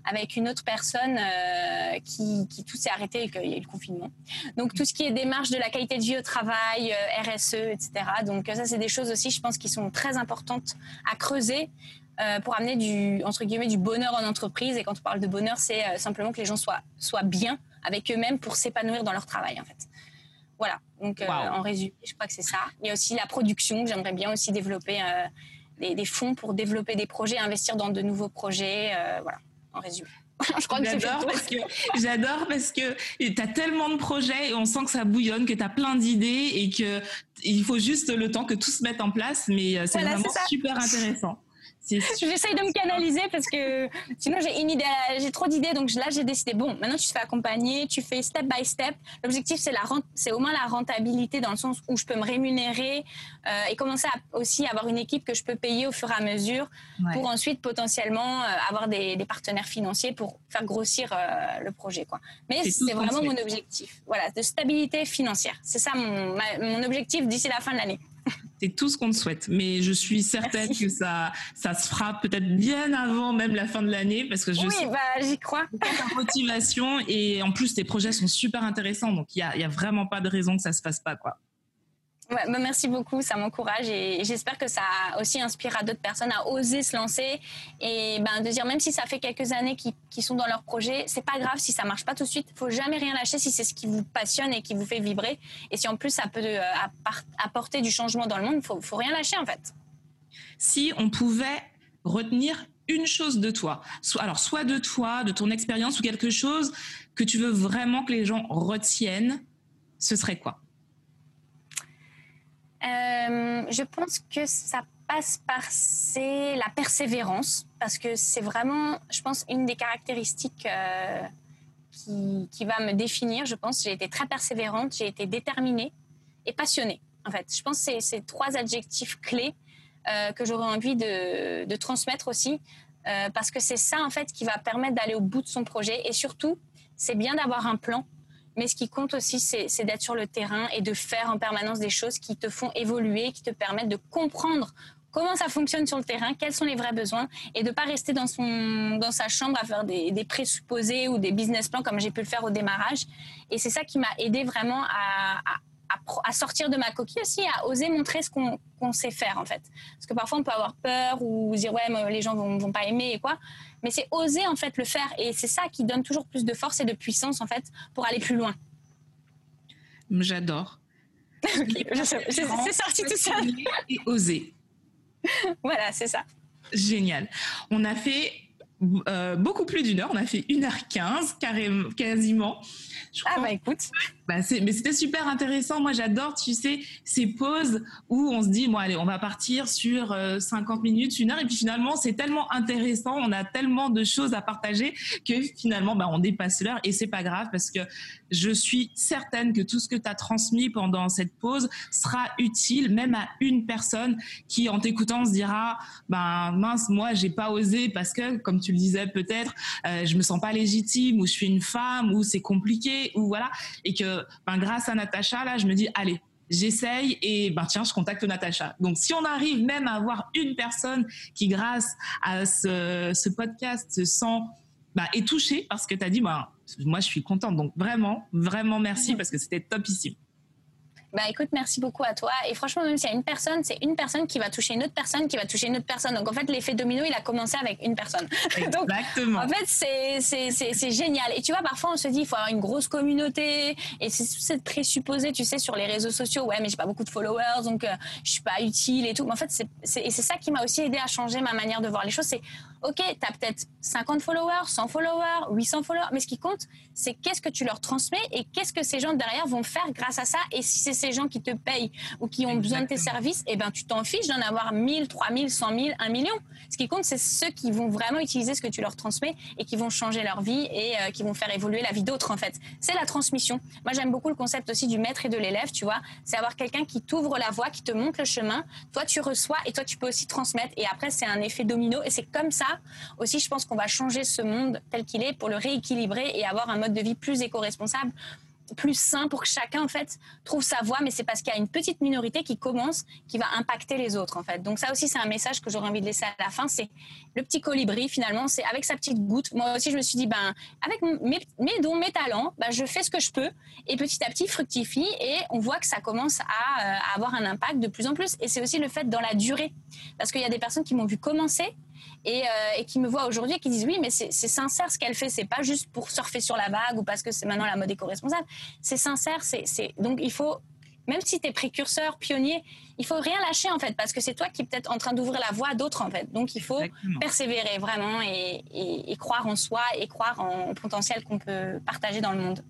avec une autre personne euh, qui, tout s'est arrêté et qu'il y a eu le confinement. Donc, tout ce qui est démarche de la qualité de vie au travail, RSE, etc. Donc, ça, c'est des choses aussi, je pense, qui sont très importantes à creuser pour amener du, entre guillemets, du bonheur en entreprise. Et quand on parle de bonheur, c'est simplement que les gens soient, soient bien avec eux-mêmes pour s'épanouir dans leur travail, en fait. Voilà. Donc, euh, en résumé, je crois que c'est ça. Il y a aussi la production. J'aimerais bien aussi développer des, des, fonds pour développer des projets, investir dans de nouveaux projets. voilà, en résumé. je crois que j'adore parce que j'adore parce que tu as tellement de projets et on sent que ça bouillonne, que tu as plein d'idées et que il faut juste le temps que tout se mette en place. Mais c'est vraiment super intéressant. J'essaye de me canaliser parce que sinon j'ai une idée, j'ai trop d'idées. Donc là, j'ai décidé, bon, maintenant tu te fais accompagner, tu fais step by step. L'objectif, c'est la c'est au moins la rentabilité dans le sens où je peux me rémunérer euh, et commencer à aussi avoir une équipe que je peux payer au fur et à mesure pour ensuite potentiellement euh, avoir des, partenaires financiers pour faire grossir euh, le projet. Quoi. Mais c'est vraiment mon objectif. Voilà, de stabilité financière. C'est ça mon, mon objectif d'ici la fin de l'année. C'est tout ce qu'on te souhaite. Mais je suis certaine que ça, ça se fera peut-être bien avant même la fin de l'année parce que je oui, bah, j'y crois. Ta motivation et en plus tes projets sont super intéressants. Donc il y a, y a vraiment pas de raison que ça se fasse pas quoi. Bah merci beaucoup, ça m'encourage et j'espère que ça aussi inspirera d'autres personnes à oser se lancer et ben, de dire même si ça fait quelques années qu'ils sont dans leur projet, c'est pas grave si ça marche pas tout de suite. Faut jamais rien lâcher si c'est ce qui vous passionne et qui vous fait vibrer. Et si en plus ça peut euh, apporter du changement dans le monde, faut, faut rien lâcher en fait. Si on pouvait retenir une chose de toi, alors soit de toi, de ton expérience ou quelque chose que tu veux vraiment que les gens retiennent, ce serait quoi? Euh, je pense que ça passe par c'est la persévérance parce que c'est vraiment, je pense, une des caractéristiques euh, qui, qui, va me définir. Je pense j'ai été très persévérante, j'ai été déterminée et passionnée. En fait, je pense que c'est ces trois adjectifs clés euh, que j'aurais envie de, de, transmettre aussi parce que c'est ça en fait qui va permettre d'aller au bout de son projet et surtout c'est bien d'avoir un plan mais ce qui compte aussi, c'est d'être sur le terrain et de faire en permanence des choses qui te font évoluer, qui te permettent de comprendre comment ça fonctionne sur le terrain, quels sont les vrais besoins, et de ne pas rester dans, son, dans sa chambre à faire des, présupposés ou des business plans comme j'ai pu le faire au démarrage. Et c'est ça qui m'a aidé vraiment à, à, sortir de ma coquille aussi, à oser montrer ce qu'on sait faire en fait. Parce que parfois on peut avoir peur ou dire ouais les gens vont, vont pas aimer et quoi mais c'est oser en fait le faire et c'est ça qui donne toujours plus de force et de puissance en fait pour aller plus loin. J'adore. c'est sorti tout ça. Et oser. voilà, c'est ça. Génial. On a fait euh, beaucoup plus d'une heure. On a fait 1h15 carrément, quasiment. ah bah écoute. Bah mais c'était super intéressant. Moi, j'adore, tu sais, ces pauses où on se dit, bon, allez, on va partir sur 50 euh, minutes, une heure, et puis finalement, c'est tellement intéressant, on a tellement de choses à partager que finalement, bah, on dépasse l'heure, et c'est pas grave parce que je suis certaine que tout ce que tu as transmis pendant cette pause sera utile, même à une personne qui, en t'écoutant, se dira, ben mince, moi, j'ai pas osé parce que, comme tu le disais, peut-être, euh, je me sens pas légitime, ou je suis une femme, ou c'est compliqué, ou voilà, et que ben, grâce à Natacha, là, je me dis, allez, j'essaye et ben tiens, je contacte Natacha. Donc si on arrive même à avoir une personne qui, grâce à ce, podcast, se sent bah, est touchée parce que tu as dit, bah, moi je suis contente. Donc vraiment, vraiment merci parce que c'était topissime. Bah écoute, merci beaucoup à toi. Et franchement, même s'il y a une personne, c'est une personne qui va toucher une autre personne, qui va toucher une autre personne. Donc en fait, l'effet domino, il a commencé avec une personne. Exactement. Donc, en fait, c'est génial. Et tu vois, parfois, on se dit, il faut avoir une grosse communauté. Et c'est présupposé, tu sais, sur les réseaux sociaux. Ouais, mais j'ai pas beaucoup de followers, donc euh, je suis pas utile et tout. Mais en fait, c'est ça qui m'a aussi aidé à changer ma manière de voir les choses. C'est, ok, tu as peut-être 50 followers, 100 followers, 800 followers, mais ce qui compte, c'est qu'est-ce que tu leur transmets et qu'est-ce que ces gens derrière vont faire grâce à ça. Et si c'est ces gens qui te payent ou qui ont besoin de tes services, eh ben, tu t'en fiches d'en avoir 1000, 3000, 100 000, 1 million. Ce qui compte, c'est ceux qui vont vraiment utiliser ce que tu leur transmets et qui vont changer leur vie et euh, qui vont faire évoluer la vie d'autres, en fait. C'est la transmission. Moi, j'aime beaucoup le concept aussi du maître et de l'élève, tu vois. C'est avoir quelqu'un qui t'ouvre la voie, qui te montre le chemin. Toi, tu reçois et toi, tu peux aussi transmettre. Et après, c'est un effet domino. Et c'est comme ça aussi, je pense qu'on va changer ce monde tel qu'il est pour le rééquilibrer et avoir un mode de vie plus éco-responsable plus sain pour que chacun en fait trouve sa voie. Mais c'est parce qu'il y a une petite minorité qui commence qui va impacter les autres en fait. Donc ça aussi c'est un message que j'aurais envie de laisser à la fin. C'est le petit colibri finalement. C'est avec sa petite goutte. Moi aussi je me suis dit ben avec mes, dons mes talents ben, je fais ce que je peux. Et petit à petit fructifie et on voit que ça commence à, à euh, avoir un impact de plus en plus. Et c'est aussi le fait dans la durée. Parce qu'il y a des personnes qui m'ont vu commencer euh, et, qui me voient aujourd'hui et qui disent oui, mais c'est sincère ce qu'elle fait, c'est pas juste pour surfer sur la vague ou parce que c'est maintenant la mode éco-responsable. C'est sincère, c'est donc il faut même si tu es précurseur, pionnier, il faut rien lâcher en fait, parce que c'est toi qui es peut-être en train d'ouvrir la voie à d'autres en fait. Donc il faut persévérer vraiment et, et, croire en soi et croire en potentiel qu'on peut partager dans le monde.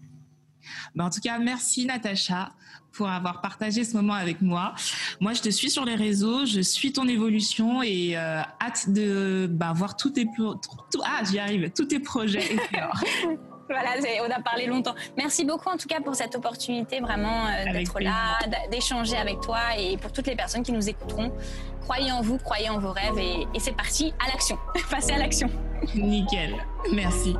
Bah, en tout cas, merci Natacha pour avoir partagé ce moment avec moi. Moi, je te suis sur les réseaux, je suis ton évolution et euh, hâte de bah, voir tous tes tout, ah j'y arrive, tous tes projets. voilà, on a parlé longtemps. Merci beaucoup en tout cas pour cette opportunité vraiment euh, d'être là, d'échanger avec toi et pour toutes les personnes qui nous écouteront. Croyez en vous, croyez en vos rêves et, et c'est parti à l'action. Passez à l'action. Nickel. Merci.